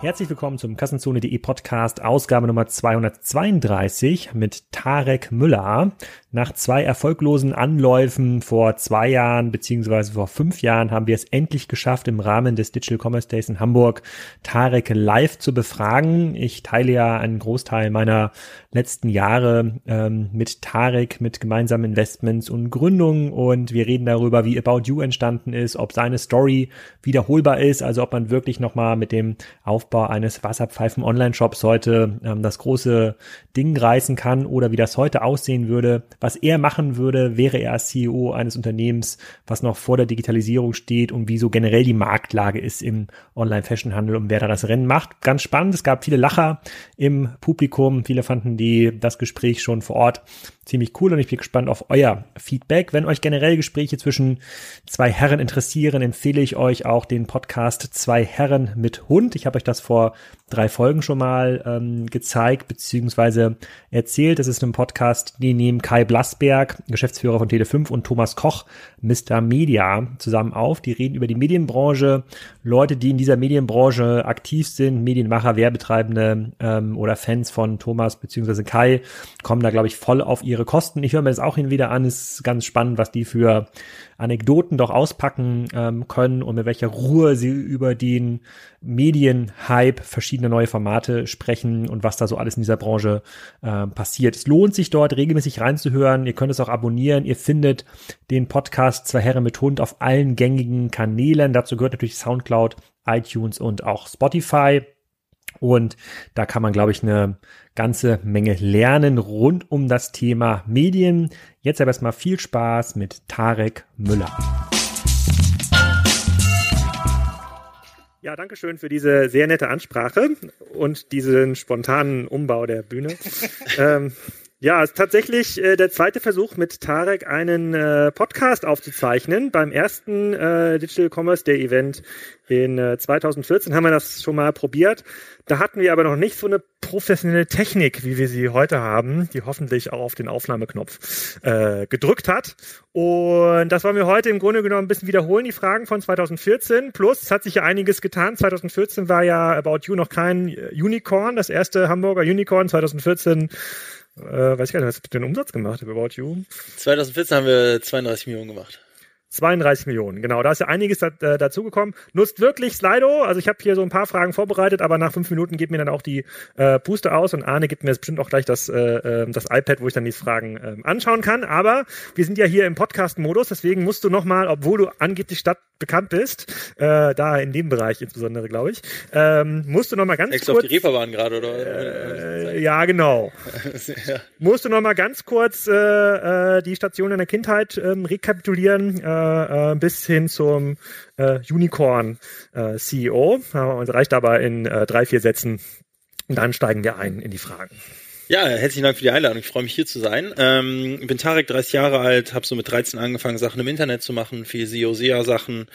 Herzlich willkommen zum Kassenzone.de Podcast, Ausgabe Nummer 232 mit Tarek Müller. Nach zwei erfolglosen Anläufen vor zwei Jahren beziehungsweise vor fünf Jahren haben wir es endlich geschafft, im Rahmen des Digital Commerce Days in Hamburg Tarek live zu befragen. Ich teile ja einen Großteil meiner letzten Jahre ähm, mit Tarek, mit gemeinsamen Investments und Gründungen und wir reden darüber, wie About You entstanden ist, ob seine Story wiederholbar ist, also ob man wirklich nochmal mit dem Aufbau eines Wasserpfeifen-Online-Shops heute ähm, das große Ding reißen kann oder wie das heute aussehen würde. Was er machen würde, wäre er als CEO eines Unternehmens, was noch vor der Digitalisierung steht und wie so generell die Marktlage ist im Online-Fashion-Handel und wer da das Rennen macht. Ganz spannend. Es gab viele Lacher im Publikum. Viele fanden die das Gespräch schon vor Ort ziemlich cool und ich bin gespannt auf euer Feedback. Wenn euch generell Gespräche zwischen zwei Herren interessieren, empfehle ich euch auch den Podcast Zwei Herren mit Hund. Ich habe euch das vor drei Folgen schon mal ähm, gezeigt beziehungsweise erzählt. Das ist ein Podcast, die nehmen Kai Blasberg, Geschäftsführer von Tele5 und Thomas Koch, Mr. Media, zusammen auf. Die reden über die Medienbranche, Leute, die in dieser Medienbranche aktiv sind, Medienmacher, Werbetreibende ähm, oder Fans von Thomas beziehungsweise Kai, kommen da, glaube ich, voll auf ihre Kosten. Ich höre mir das auch hin wieder an. Ist ganz spannend, was die für Anekdoten doch auspacken ähm, können und mit welcher Ruhe sie über den Medienhype verschiedene neue Formate sprechen und was da so alles in dieser Branche äh, passiert. Es lohnt sich dort regelmäßig reinzuhören. Ihr könnt es auch abonnieren. Ihr findet den Podcast Zwei Herren mit Hund auf allen gängigen Kanälen. Dazu gehört natürlich Soundcloud, iTunes und auch Spotify. Und da kann man, glaube ich, eine ganze Menge lernen rund um das Thema Medien. Jetzt aber erstmal viel Spaß mit Tarek Müller. Ja, danke schön für diese sehr nette Ansprache und diesen spontanen Umbau der Bühne. ähm, ja, es ist tatsächlich äh, der zweite Versuch mit Tarek einen äh, Podcast aufzuzeichnen. Beim ersten äh, Digital Commerce Day Event in äh, 2014 haben wir das schon mal probiert. Da hatten wir aber noch nicht so eine professionelle Technik, wie wir sie heute haben, die hoffentlich auch auf den Aufnahmeknopf äh, gedrückt hat. Und das wollen wir heute im Grunde genommen ein bisschen wiederholen, die Fragen von 2014. Plus, es hat sich ja einiges getan. 2014 war ja About You noch kein Unicorn, das erste Hamburger Unicorn. 2014 äh, weiß ich gar nicht, was habt ihr den Umsatz gemacht About You? 2014 haben wir 32 Millionen gemacht. 32 Millionen, genau. Da ist ja einiges da, äh, dazugekommen. Nutzt wirklich Slido. Also ich habe hier so ein paar Fragen vorbereitet, aber nach fünf Minuten geht mir dann auch die äh, Puste aus und Arne gibt mir jetzt bestimmt auch gleich das, äh, ähm, das iPad, wo ich dann die Fragen äh, anschauen kann. Aber wir sind ja hier im Podcast-Modus, deswegen musst du nochmal, obwohl du angeblich Stadt bekannt bist, äh, da in dem Bereich insbesondere, glaube ich, ähm, musst du nochmal ganz Extra kurz... auf die Reeperbahn gerade, oder? Äh, ja, genau. ja. Musst du nochmal ganz kurz äh, äh, die Station deiner Kindheit ähm, rekapitulieren, äh, äh, bis hin zum äh, Unicorn äh, CEO. Äh, und reicht aber in äh, drei, vier Sätzen. Und dann steigen wir ein in die Fragen. Ja, herzlichen Dank für die Einladung. Ich freue mich hier zu sein. Ähm, bin Tarek, 30 Jahre alt, habe so mit 13 angefangen, Sachen im Internet zu machen, viel SEO-SEA-Sachen,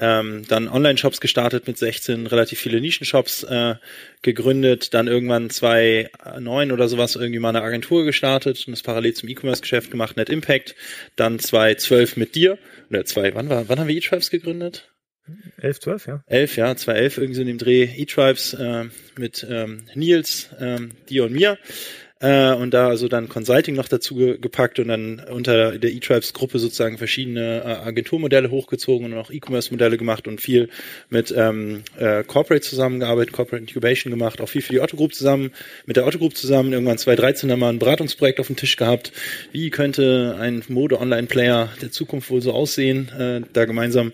ähm, dann Online-Shops gestartet mit 16, relativ viele Nischen-Shops äh, gegründet, dann irgendwann 2009 oder sowas irgendwie mal eine Agentur gestartet und das parallel zum E-Commerce-Geschäft gemacht, Net Impact, dann 2012 mit dir, oder zwei, wann war, wann haben wir E-Tribes gegründet? 11, 12, ja. 11, ja, 2011 irgendwie so in dem Dreh E-Tribes äh, mit ähm, Nils, ähm, dir und mir. Äh, und da also dann Consulting noch dazu ge gepackt und dann unter der E-Tribes-Gruppe sozusagen verschiedene äh, Agenturmodelle hochgezogen und auch E-Commerce-Modelle gemacht und viel mit ähm, äh, Corporate zusammengearbeitet, Corporate Incubation gemacht, auch viel für die Otto Group zusammen, mit der Otto Group zusammen, irgendwann 2013 haben wir ein Beratungsprojekt auf dem Tisch gehabt. Wie könnte ein Mode-Online-Player der Zukunft wohl so aussehen? Äh, da gemeinsam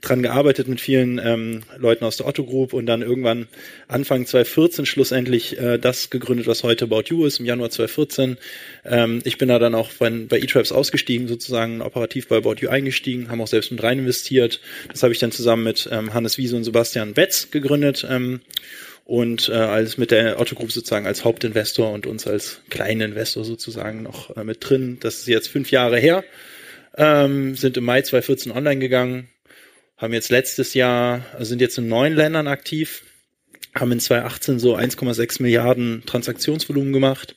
dran gearbeitet mit vielen ähm, Leuten aus der Otto Group und dann irgendwann Anfang 2014 schlussendlich äh, das gegründet, was heute About You ist, im Januar 2014. Ähm, ich bin da dann auch bei, bei eTribes ausgestiegen, sozusagen operativ bei About You eingestiegen, haben auch selbst mit rein investiert. Das habe ich dann zusammen mit ähm, Hannes Wiese und Sebastian Betz gegründet. Ähm, und äh, als mit der Otto Group sozusagen als Hauptinvestor und uns als kleinen Investor sozusagen noch äh, mit drin. Das ist jetzt fünf Jahre her. Ähm, sind im Mai 2014 online gegangen, haben jetzt letztes Jahr, also sind jetzt in neun Ländern aktiv, haben in 2018 so 1,6 Milliarden Transaktionsvolumen gemacht,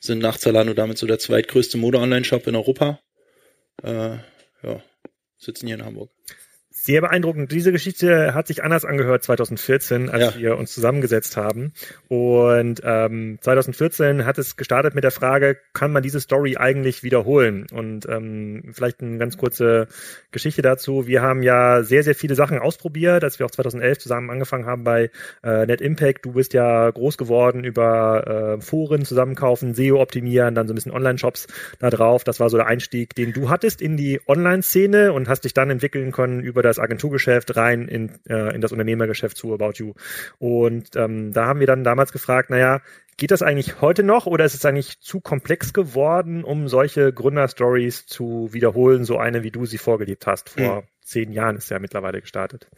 sind nach Zalando damit so der zweitgrößte Mode-Online-Shop in Europa. Äh, ja, sitzen hier in Hamburg. Sehr beeindruckend. Diese Geschichte hat sich anders angehört 2014, als ja. wir uns zusammengesetzt haben. Und ähm, 2014 hat es gestartet mit der Frage, kann man diese Story eigentlich wiederholen? Und ähm, vielleicht eine ganz kurze Geschichte dazu. Wir haben ja sehr, sehr viele Sachen ausprobiert, als wir auch 2011 zusammen angefangen haben bei äh, Net Impact. Du bist ja groß geworden über äh, Foren zusammenkaufen, SEO optimieren, dann so ein bisschen Online-Shops da drauf. Das war so der Einstieg, den du hattest in die Online-Szene und hast dich dann entwickeln können über das Agenturgeschäft rein in, äh, in das Unternehmergeschäft zu About You. Und ähm, da haben wir dann damals gefragt, naja, Geht das eigentlich heute noch oder ist es eigentlich zu komplex geworden, um solche Gründerstories zu wiederholen, so eine, wie du sie vorgelebt hast? Vor hm. zehn Jahren ist ja mittlerweile gestartet.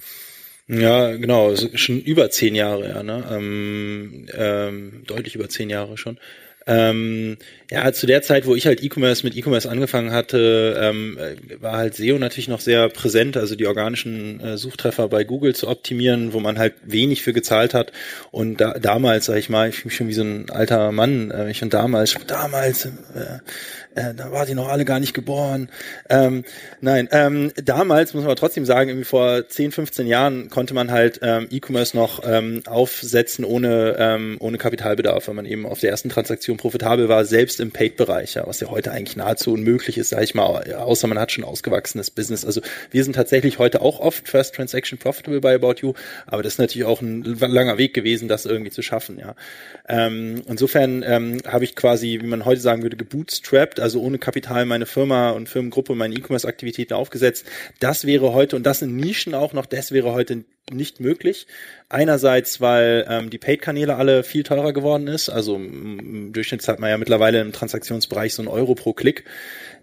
Ja, genau, schon über zehn Jahre, ja, ne? Ähm, ähm, deutlich über zehn Jahre schon. Ähm, ja, zu der Zeit, wo ich halt E-Commerce mit E-Commerce angefangen hatte, ähm, war halt SEO natürlich noch sehr präsent, also die organischen äh, Suchtreffer bei Google zu optimieren, wo man halt wenig für gezahlt hat. Und da, damals, sag ich mal, ich fühle mich schon wie so ein alter Mann, äh, ich und damals, damals, äh, äh, da war die noch alle gar nicht geboren. Ähm, nein, ähm, damals muss man trotzdem sagen, irgendwie vor 10, 15 Jahren konnte man halt ähm, E-Commerce noch ähm, aufsetzen ohne, ähm, ohne Kapitalbedarf, wenn man eben auf der ersten Transaktion profitabel war, selbst im Paid-Bereich, ja, was ja heute eigentlich nahezu unmöglich ist, sage ich mal, außer man hat schon ausgewachsenes Business. Also wir sind tatsächlich heute auch oft First Transaction Profitable bei About You, aber das ist natürlich auch ein langer Weg gewesen, das irgendwie zu schaffen, ja. Ähm, insofern ähm, habe ich quasi, wie man heute sagen würde, gebootstrapped, also ohne Kapital meine Firma und Firmengruppe, meine E-Commerce-Aktivitäten aufgesetzt. Das wäre heute, und das in Nischen auch noch, das wäre heute nicht möglich. Einerseits, weil ähm, die Paid-Kanäle alle viel teurer geworden ist. Also im Durchschnitt hat man ja mittlerweile im Transaktionsbereich so einen Euro pro Klick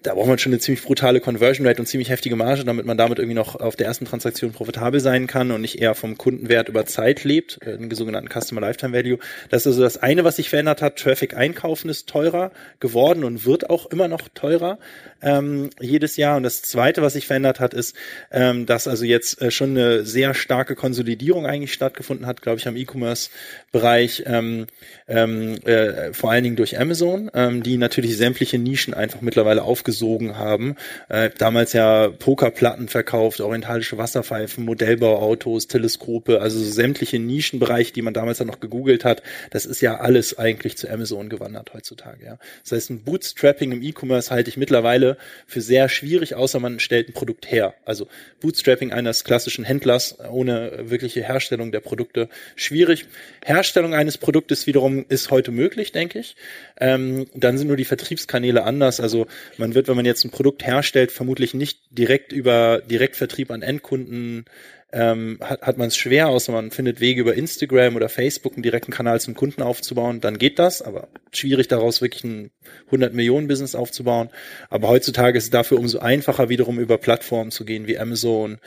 da braucht man schon eine ziemlich brutale Conversion Rate und ziemlich heftige Marge, damit man damit irgendwie noch auf der ersten Transaktion profitabel sein kann und nicht eher vom Kundenwert über Zeit lebt, äh, den sogenannten Customer Lifetime Value. Das ist also das eine, was sich verändert hat. Traffic einkaufen ist teurer geworden und wird auch immer noch teurer ähm, jedes Jahr. Und das zweite, was sich verändert hat, ist, ähm, dass also jetzt äh, schon eine sehr starke Konsolidierung eigentlich stattgefunden hat, glaube ich, am E-Commerce-Bereich, ähm, ähm, äh, vor allen Dingen durch Amazon, ähm, die natürlich sämtliche Nischen einfach mittlerweile aufgebaut aufgesogen haben. Äh, damals ja Pokerplatten verkauft, orientalische Wasserpfeifen, Modellbauautos, Teleskope, also so sämtliche Nischenbereiche, die man damals dann noch gegoogelt hat. Das ist ja alles eigentlich zu Amazon gewandert heutzutage. Ja. Das heißt, ein Bootstrapping im E-Commerce halte ich mittlerweile für sehr schwierig, außer man stellt ein Produkt her. Also Bootstrapping eines klassischen Händlers ohne wirkliche Herstellung der Produkte schwierig. Herstellung eines Produktes wiederum ist heute möglich, denke ich. Ähm, dann sind nur die Vertriebskanäle anders. Also man wird, wenn man jetzt ein Produkt herstellt, vermutlich nicht direkt über Direktvertrieb an Endkunden ähm, hat, hat man es schwer, außer man findet Wege über Instagram oder Facebook einen direkten Kanal zum Kunden aufzubauen, dann geht das, aber schwierig daraus wirklich ein 100 Millionen Business aufzubauen. Aber heutzutage ist es dafür umso einfacher wiederum über Plattformen zu gehen wie Amazon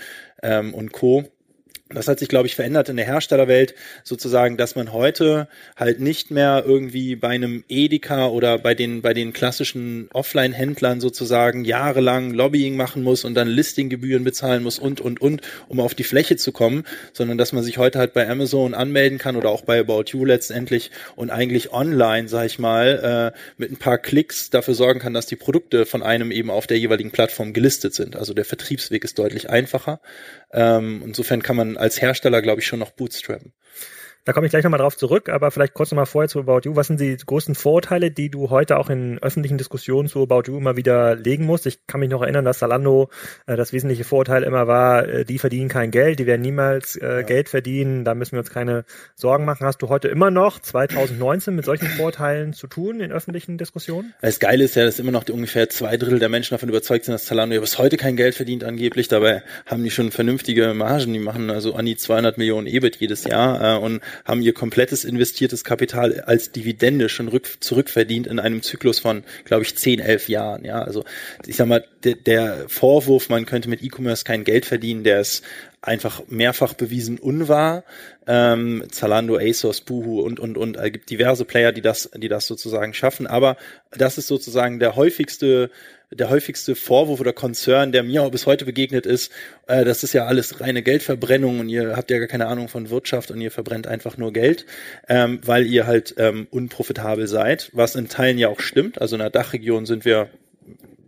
ähm, und Co das hat sich, glaube ich, verändert in der Herstellerwelt, sozusagen, dass man heute halt nicht mehr irgendwie bei einem Edeka oder bei den, bei den klassischen Offline-Händlern sozusagen jahrelang Lobbying machen muss und dann Listinggebühren bezahlen muss und, und, und, um auf die Fläche zu kommen, sondern dass man sich heute halt bei Amazon anmelden kann oder auch bei About You letztendlich und eigentlich online, sag ich mal, äh, mit ein paar Klicks dafür sorgen kann, dass die Produkte von einem eben auf der jeweiligen Plattform gelistet sind. Also der Vertriebsweg ist deutlich einfacher. Ähm, insofern kann man als Hersteller, glaube ich, schon noch bootstrappen. Da komme ich gleich nochmal drauf zurück, aber vielleicht kurz nochmal vorher zu About You. Was sind die größten Vorurteile, die du heute auch in öffentlichen Diskussionen zu About You immer wieder legen musst? Ich kann mich noch erinnern, dass Salando äh, das wesentliche Vorurteil immer war, äh, die verdienen kein Geld, die werden niemals äh, ja. Geld verdienen, da müssen wir uns keine Sorgen machen. Hast du heute immer noch 2019 mit solchen Vorurteilen zu tun in öffentlichen Diskussionen? Das Geile ist ja, dass immer noch die ungefähr zwei Drittel der Menschen davon überzeugt sind, dass Zalando ja bis heute kein Geld verdient angeblich. Dabei haben die schon vernünftige Margen, die machen also an die 200 Millionen EBIT jedes Jahr äh, und haben ihr komplettes investiertes Kapital als Dividende schon rück, zurückverdient in einem Zyklus von, glaube ich, 10, 11 Jahren. Ja, also ich sag mal, der, der Vorwurf, man könnte mit E-Commerce kein Geld verdienen, der ist einfach mehrfach bewiesen unwahr. Ähm, Zalando, ASOS, Boohoo und und und es gibt diverse Player, die das, die das sozusagen schaffen. Aber das ist sozusagen der häufigste der häufigste Vorwurf oder Konzern, der mir auch bis heute begegnet ist, äh, das ist ja alles reine Geldverbrennung und ihr habt ja gar keine Ahnung von Wirtschaft und ihr verbrennt einfach nur Geld, ähm, weil ihr halt ähm, unprofitabel seid, was in Teilen ja auch stimmt. Also in der Dachregion sind wir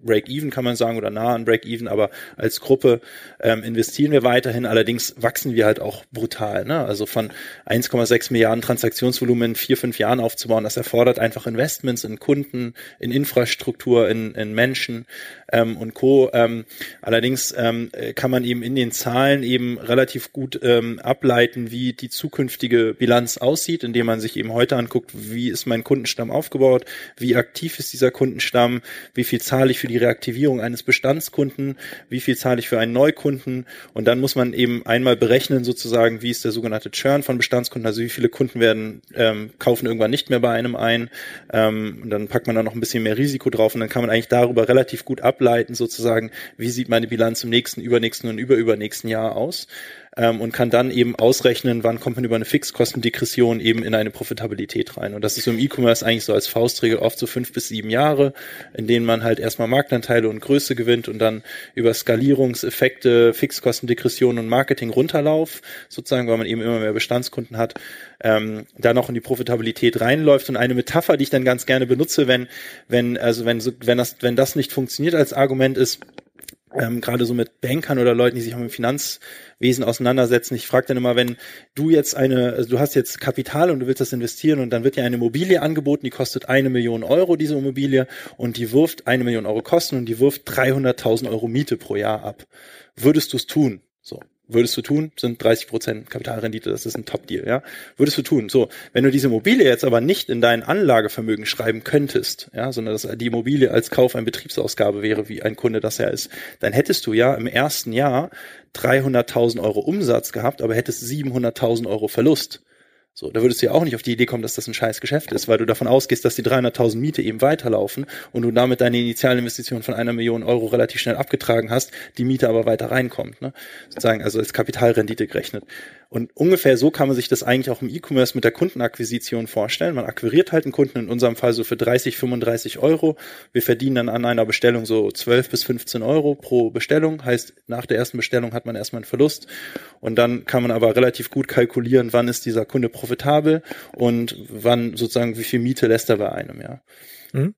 Break-Even kann man sagen oder nah an Break-Even, aber als Gruppe ähm, investieren wir weiterhin. Allerdings wachsen wir halt auch brutal. Ne? Also von 1,6 Milliarden Transaktionsvolumen in vier, fünf Jahren aufzubauen, das erfordert einfach Investments in Kunden, in Infrastruktur, in, in Menschen ähm, und Co. Ähm, allerdings ähm, kann man eben in den Zahlen eben relativ gut ähm, ableiten, wie die zukünftige Bilanz aussieht, indem man sich eben heute anguckt, wie ist mein Kundenstamm aufgebaut, wie aktiv ist dieser Kundenstamm, wie viel zahle ich für die Reaktivierung eines Bestandskunden, wie viel zahle ich für einen Neukunden? Und dann muss man eben einmal berechnen sozusagen, wie ist der sogenannte Churn von Bestandskunden, also wie viele Kunden werden ähm, kaufen irgendwann nicht mehr bei einem ein? Ähm, und dann packt man da noch ein bisschen mehr Risiko drauf und dann kann man eigentlich darüber relativ gut ableiten sozusagen, wie sieht meine Bilanz im nächsten, übernächsten und überübernächsten Jahr aus ähm, und kann dann eben ausrechnen, wann kommt man über eine Fixkostendegression eben in eine Profitabilität rein. Und das ist im E-Commerce eigentlich so als Faustregel oft so fünf bis sieben Jahre, in denen man halt erstmal Marktanteile und Größe gewinnt und dann über Skalierungseffekte, Fixkostendegression und Marketing runterlauf, sozusagen, weil man eben immer mehr Bestandskunden hat, ähm, da noch in die Profitabilität reinläuft. Und eine Metapher, die ich dann ganz gerne benutze, wenn, wenn, also wenn, wenn das, wenn das nicht funktioniert als Argument ist, ähm, gerade so mit Bankern oder Leuten, die sich auch mit Finanzwesen auseinandersetzen. Ich frage dann immer, wenn du jetzt eine, also du hast jetzt Kapital und du willst das investieren und dann wird dir eine Immobilie angeboten, die kostet eine Million Euro, diese Immobilie, und die wirft eine Million Euro Kosten und die wirft 300.000 Euro Miete pro Jahr ab. Würdest du es tun? So würdest du tun, sind 30 Prozent Kapitalrendite, das ist ein Top-Deal, ja, würdest du tun. So, wenn du diese Immobilie jetzt aber nicht in dein Anlagevermögen schreiben könntest, ja, sondern dass die Immobilie als Kauf eine Betriebsausgabe wäre, wie ein Kunde das ja ist, dann hättest du ja im ersten Jahr 300.000 Euro Umsatz gehabt, aber hättest 700.000 Euro Verlust. So, da würdest du ja auch nicht auf die Idee kommen, dass das ein scheiß Geschäft ist, weil du davon ausgehst, dass die 300.000 Miete eben weiterlaufen und du damit deine Initialinvestition von einer Million Euro relativ schnell abgetragen hast, die Miete aber weiter reinkommt, ne? Sozusagen, also als Kapitalrendite gerechnet. Und ungefähr so kann man sich das eigentlich auch im E-Commerce mit der Kundenakquisition vorstellen. Man akquiriert halt einen Kunden, in unserem Fall so für 30, 35 Euro. Wir verdienen dann an einer Bestellung so 12 bis 15 Euro pro Bestellung. Heißt, nach der ersten Bestellung hat man erstmal einen Verlust. Und dann kann man aber relativ gut kalkulieren, wann ist dieser Kunde profitabel und wann sozusagen, wie viel Miete lässt er bei einem, ja. Mhm.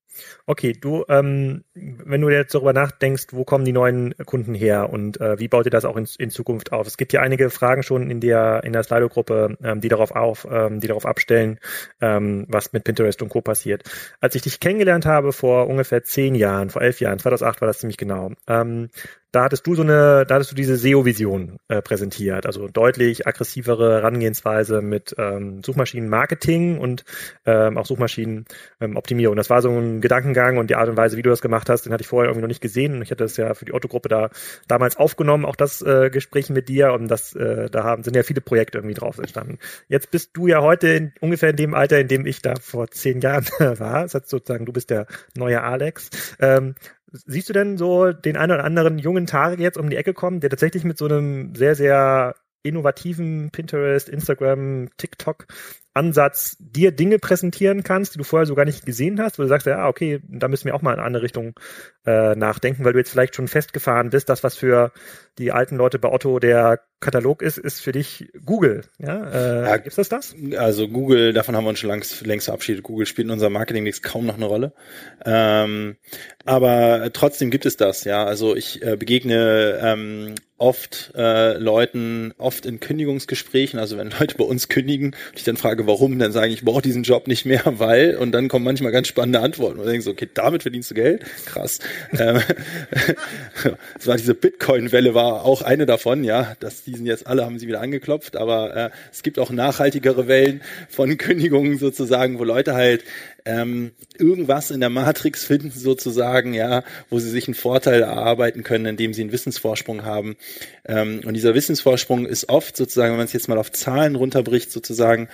Okay, du, ähm, wenn du jetzt darüber nachdenkst, wo kommen die neuen Kunden her und äh, wie baut ihr das auch in, in Zukunft auf? Es gibt ja einige Fragen schon in der in der Slido-Gruppe, ähm, die darauf auf, ähm, die darauf abstellen, ähm, was mit Pinterest und Co. passiert. Als ich dich kennengelernt habe vor ungefähr zehn Jahren, vor elf Jahren, 2008 war das ziemlich genau, ähm, da hattest du so eine, da hattest du diese SEO-Vision äh, präsentiert, also deutlich aggressivere Herangehensweise mit ähm, Suchmaschinenmarketing und ähm, auch Suchmaschinenoptimierung. Ähm, das war so ein Gedankengang und die Art und Weise, wie du das gemacht hast, den hatte ich vorher irgendwie noch nicht gesehen. Ich hatte das ja für die Otto-Gruppe da damals aufgenommen, auch das äh, Gespräch mit dir und das, äh, da haben, sind ja viele Projekte irgendwie drauf entstanden. Jetzt bist du ja heute in, ungefähr in dem Alter, in dem ich da vor zehn Jahren war. Das heißt sozusagen, du bist der neue Alex. Ähm, Siehst du denn so den einen oder anderen jungen Tarek jetzt um die Ecke kommen, der tatsächlich mit so einem sehr, sehr innovativen Pinterest, Instagram, TikTok Ansatz dir Dinge präsentieren kannst, die du vorher so gar nicht gesehen hast, wo du sagst, ja, okay, da müssen wir auch mal in eine andere Richtung äh, nachdenken, weil du jetzt vielleicht schon festgefahren bist, das, was für die alten Leute bei Otto der Katalog ist, ist für dich Google. Ja, äh, ja gibt's das das? Also Google, davon haben wir uns schon längst, längst verabschiedet. Google spielt in unserem Marketing nichts kaum noch eine Rolle. Ähm, aber trotzdem gibt es das, ja. Also ich äh, begegne ähm, oft äh, Leuten, oft in Kündigungsgesprächen, also wenn Leute bei uns kündigen und ich dann frage, warum, dann sage ich, ich brauche diesen Job nicht mehr, weil, und dann kommen manchmal ganz spannende Antworten. Und dann denkst so, okay, damit verdienst du Geld? Krass. ähm, war diese Bitcoin-Welle war auch eine davon, ja, dass diesen jetzt alle haben sie wieder angeklopft, aber äh, es gibt auch nachhaltigere Wellen von Kündigungen sozusagen, wo Leute halt ähm, irgendwas in der Matrix finden sozusagen, ja, wo sie sich einen Vorteil erarbeiten können, indem sie einen Wissensvorsprung haben. Ähm, und dieser Wissensvorsprung ist oft sozusagen, wenn man es jetzt mal auf Zahlen runterbricht, sozusagen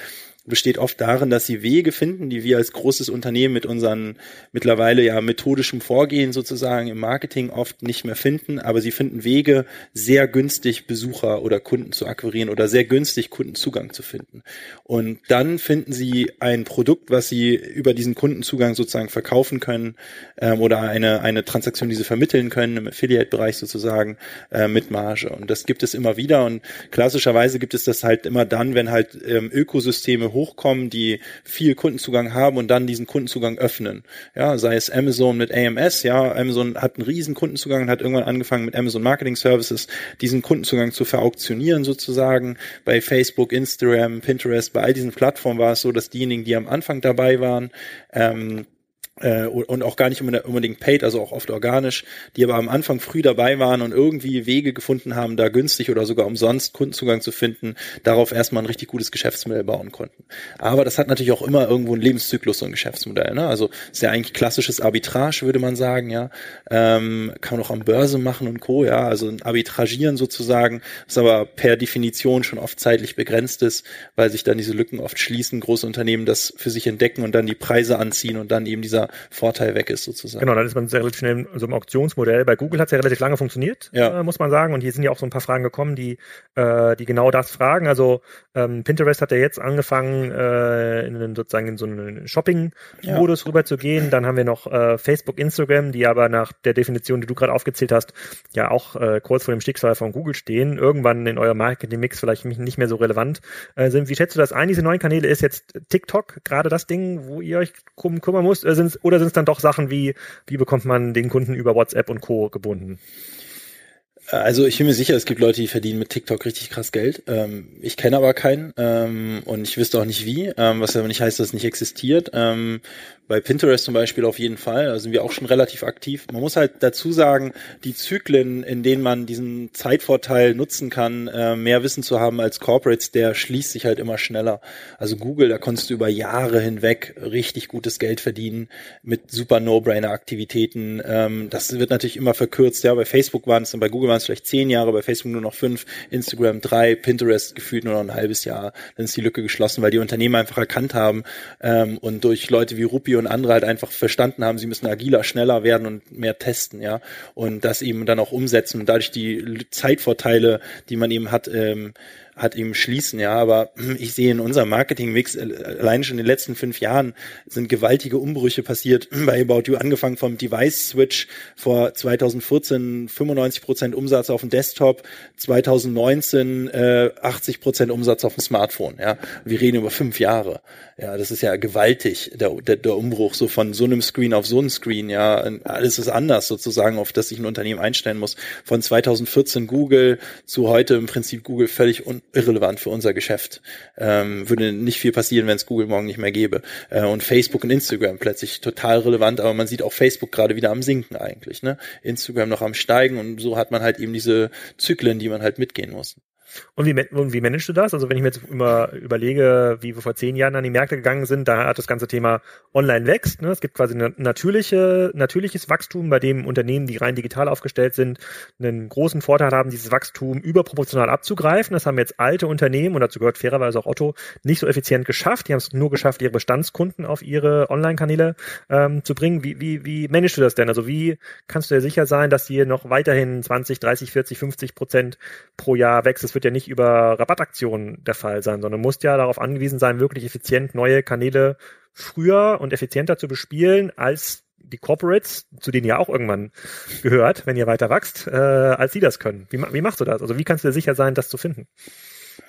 besteht oft darin, dass sie Wege finden, die wir als großes Unternehmen mit unseren mittlerweile ja methodischem Vorgehen sozusagen im Marketing oft nicht mehr finden, aber sie finden Wege, sehr günstig Besucher oder Kunden zu akquirieren oder sehr günstig Kundenzugang zu finden. Und dann finden sie ein Produkt, was sie über diesen Kundenzugang sozusagen verkaufen können ähm, oder eine, eine Transaktion, die sie vermitteln können im Affiliate-Bereich sozusagen äh, mit Marge. Und das gibt es immer wieder und klassischerweise gibt es das halt immer dann, wenn halt ähm, Ökosysteme hochkommen, die viel Kundenzugang haben und dann diesen Kundenzugang öffnen. Ja, sei es Amazon mit AMS, ja, Amazon hat einen riesen Kundenzugang und hat irgendwann angefangen mit Amazon Marketing Services diesen Kundenzugang zu verauktionieren sozusagen. Bei Facebook, Instagram, Pinterest, bei all diesen Plattformen war es so, dass diejenigen, die am Anfang dabei waren, ähm, äh, und auch gar nicht unbedingt paid, also auch oft organisch, die aber am Anfang früh dabei waren und irgendwie Wege gefunden haben, da günstig oder sogar umsonst Kundenzugang zu finden, darauf erstmal ein richtig gutes Geschäftsmodell bauen konnten. Aber das hat natürlich auch immer irgendwo einen Lebenszyklus, so ein Geschäftsmodell. Ne? Also ist ja eigentlich klassisches Arbitrage, würde man sagen, ja. Ähm, kann man auch am Börse machen und Co., ja, also ein Arbitragieren sozusagen, was aber per Definition schon oft zeitlich begrenzt ist, weil sich dann diese Lücken oft schließen, große Unternehmen das für sich entdecken und dann die Preise anziehen und dann eben dieser Vorteil weg ist sozusagen. Genau, dann ist man sehr relativ schnell in so einem Auktionsmodell. Bei Google hat es ja relativ lange funktioniert, ja. äh, muss man sagen. Und hier sind ja auch so ein paar Fragen gekommen, die, äh, die genau das fragen. Also ähm, Pinterest hat ja jetzt angefangen, äh, in einen, sozusagen in so einen Shopping-Modus ja. rüber zu gehen. Dann haben wir noch äh, Facebook, Instagram, die aber nach der Definition, die du gerade aufgezählt hast, ja auch äh, kurz vor dem Schicksal von Google stehen, irgendwann in eurem Marketing-Mix vielleicht nicht mehr so relevant äh, sind. Wie schätzt du das ein? Diese neuen Kanäle ist jetzt TikTok gerade das Ding, wo ihr euch kümmern müsst? Äh, sind oder sind es dann doch Sachen wie, wie bekommt man den Kunden über WhatsApp und Co. gebunden? Also ich bin mir sicher, es gibt Leute, die verdienen mit TikTok richtig krass Geld. Ähm, ich kenne aber keinen ähm, und ich wüsste auch nicht wie, ähm, was aber nicht heißt, dass es nicht existiert. Ähm, bei Pinterest zum Beispiel auf jeden Fall, da sind wir auch schon relativ aktiv. Man muss halt dazu sagen, die Zyklen, in denen man diesen Zeitvorteil nutzen kann, äh, mehr Wissen zu haben als Corporates, der schließt sich halt immer schneller. Also Google, da konntest du über Jahre hinweg richtig gutes Geld verdienen mit super No-Brainer-Aktivitäten. Ähm, das wird natürlich immer verkürzt. Ja, bei Facebook waren es und bei Google waren es vielleicht zehn Jahre, bei Facebook nur noch fünf, Instagram drei, Pinterest gefühlt nur noch ein halbes Jahr. Dann ist die Lücke geschlossen, weil die Unternehmen einfach erkannt haben ähm, und durch Leute wie Rupi und andere halt einfach verstanden haben, sie müssen agiler, schneller werden und mehr testen, ja. Und das eben dann auch umsetzen und dadurch die Zeitvorteile, die man eben hat, ähm, hat ihm schließen, ja, aber ich sehe in unserem Marketing-Mix äh, allein schon in den letzten fünf Jahren sind gewaltige Umbrüche passiert bei About You, angefangen vom Device-Switch vor 2014 95 Prozent Umsatz auf dem Desktop, 2019 äh, 80 Prozent Umsatz auf dem Smartphone, ja. Wir reden über fünf Jahre, ja, das ist ja gewaltig, der, der, der Umbruch so von so einem Screen auf so einen Screen, ja, alles ist anders sozusagen, auf das sich ein Unternehmen einstellen muss. Von 2014 Google zu heute im Prinzip Google völlig un irrelevant für unser Geschäft. Ähm, würde nicht viel passieren, wenn es Google morgen nicht mehr gäbe. Äh, und Facebook und Instagram plötzlich total relevant, aber man sieht auch Facebook gerade wieder am Sinken eigentlich. Ne? Instagram noch am Steigen und so hat man halt eben diese Zyklen, die man halt mitgehen muss. Und wie, und wie managst du das? Also wenn ich mir jetzt immer überlege, wie wir vor zehn Jahren an die Märkte gegangen sind, da hat das ganze Thema online wächst. Ne? Es gibt quasi ein natürliche, natürliches Wachstum, bei dem Unternehmen, die rein digital aufgestellt sind, einen großen Vorteil haben, dieses Wachstum überproportional abzugreifen. Das haben jetzt alte Unternehmen, und dazu gehört fairerweise auch Otto, nicht so effizient geschafft. Die haben es nur geschafft, ihre Bestandskunden auf ihre Online-Kanäle ähm, zu bringen. Wie, wie, wie managst du das denn? Also wie kannst du dir sicher sein, dass hier noch weiterhin 20, 30, 40, 50 Prozent pro Jahr wächst? Wird ja nicht über Rabattaktionen der Fall sein, sondern musst ja darauf angewiesen sein, wirklich effizient neue Kanäle früher und effizienter zu bespielen als die Corporates, zu denen ihr auch irgendwann gehört, wenn ihr weiter wächst, äh, als sie das können. Wie, wie machst du das? Also wie kannst du dir sicher sein, das zu finden?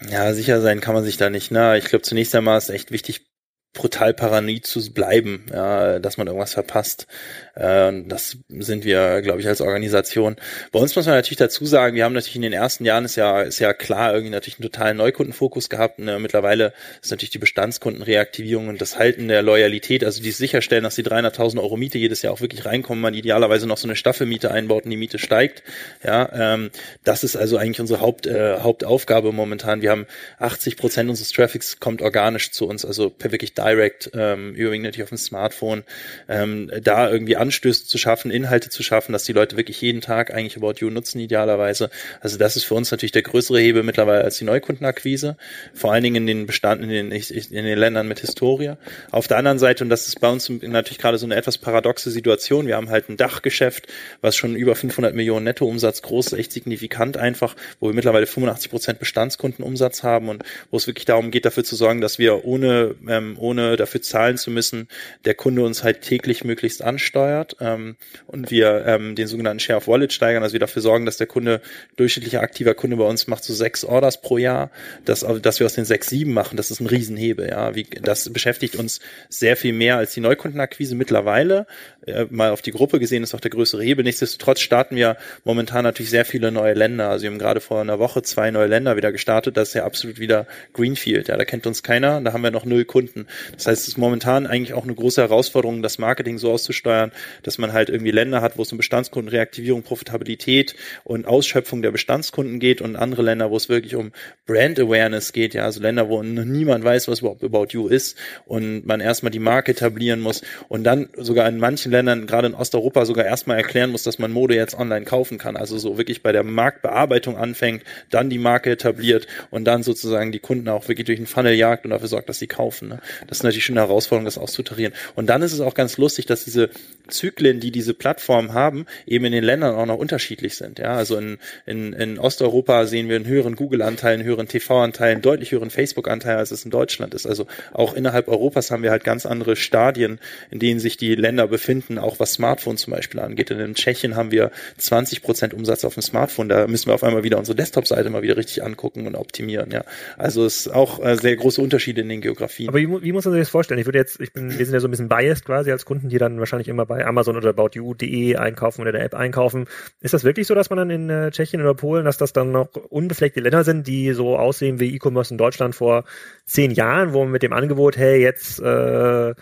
Ja, sicher sein kann man sich da nicht. Ne? Ich glaube, zunächst einmal ist echt wichtig, brutal paranoid zu bleiben, ja, dass man irgendwas verpasst. Äh, das sind wir, glaube ich, als Organisation. Bei uns muss man natürlich dazu sagen, wir haben natürlich in den ersten Jahren ist ja, ist ja klar irgendwie natürlich einen totalen Neukundenfokus gehabt. Ne? Mittlerweile ist natürlich die Bestandskundenreaktivierung und das Halten der Loyalität, also die sicherstellen, dass die 300.000 Euro Miete jedes Jahr auch wirklich reinkommen, man idealerweise noch so eine Staffelmiete einbaut und die Miete steigt. Ja, ähm, das ist also eigentlich unsere Haupt, äh, Hauptaufgabe momentan. Wir haben 80 Prozent unseres Traffics kommt organisch zu uns, also per wirklich Direct, ähm, überwiegend natürlich auf dem Smartphone, ähm, da irgendwie Anstöße zu schaffen, Inhalte zu schaffen, dass die Leute wirklich jeden Tag eigentlich About You nutzen, idealerweise. Also das ist für uns natürlich der größere Hebel mittlerweile als die Neukundenakquise, vor allen Dingen in den Bestanden, in den, in den Ländern mit Historie. Auf der anderen Seite, und das ist bei uns natürlich gerade so eine etwas paradoxe Situation, wir haben halt ein Dachgeschäft, was schon über 500 Millionen Nettoumsatz groß ist, echt signifikant einfach, wo wir mittlerweile 85 Prozent Bestandskundenumsatz haben und wo es wirklich darum geht, dafür zu sorgen, dass wir ohne, ähm, ohne ohne dafür zahlen zu müssen, der Kunde uns halt täglich möglichst ansteuert ähm, und wir ähm, den sogenannten Share of Wallet steigern, also wir dafür sorgen, dass der Kunde, durchschnittlicher aktiver Kunde bei uns macht so sechs Orders pro Jahr, dass, dass wir aus den sechs, sieben machen, das ist ein Riesenhebel, ja, wie, das beschäftigt uns sehr viel mehr als die Neukundenakquise mittlerweile, äh, mal auf die Gruppe gesehen ist auch der größere Hebel, nichtsdestotrotz starten wir momentan natürlich sehr viele neue Länder, also wir haben gerade vor einer Woche zwei neue Länder wieder gestartet, das ist ja absolut wieder Greenfield, ja, da kennt uns keiner, da haben wir noch null Kunden, das heißt, es ist momentan eigentlich auch eine große Herausforderung, das Marketing so auszusteuern, dass man halt irgendwie Länder hat, wo es um Bestandskundenreaktivierung, Profitabilität und Ausschöpfung der Bestandskunden geht und andere Länder, wo es wirklich um Brand Awareness geht, ja, also Länder, wo niemand weiß, was überhaupt About You ist und man erstmal die Marke etablieren muss und dann sogar in manchen Ländern, gerade in Osteuropa, sogar erstmal erklären muss, dass man Mode jetzt online kaufen kann. Also so wirklich bei der Marktbearbeitung anfängt, dann die Marke etabliert und dann sozusagen die Kunden auch wirklich durch den Funnel jagt und dafür sorgt, dass sie kaufen. Ne? Das ist natürlich schon eine Herausforderung, das auszutarieren. Und dann ist es auch ganz lustig, dass diese Zyklen, die diese Plattformen haben, eben in den Ländern auch noch unterschiedlich sind. Ja, also in, in, in Osteuropa sehen wir einen höheren Google-Anteil, einen höheren TV-Anteil, einen deutlich höheren Facebook-Anteil, als es in Deutschland ist. Also auch innerhalb Europas haben wir halt ganz andere Stadien, in denen sich die Länder befinden, auch was Smartphone zum Beispiel angeht. Und in Tschechien haben wir 20 Prozent Umsatz auf dem Smartphone. Da müssen wir auf einmal wieder unsere Desktop-Seite mal wieder richtig angucken und optimieren. Ja, also es ist auch äh, sehr große Unterschiede in den Geografien. Aber wie, wie muss man sich das vorstellen? Ich würde jetzt, ich bin, wir sind ja so ein bisschen biased quasi als Kunden, die dann wahrscheinlich immer bei Amazon oder aboutyou.de einkaufen oder der App einkaufen. Ist das wirklich so, dass man dann in äh, Tschechien oder Polen, dass das dann noch unbefleckte Länder sind, die so aussehen wie E-Commerce in Deutschland vor zehn Jahren, wo man mit dem Angebot, hey, jetzt, äh, äh,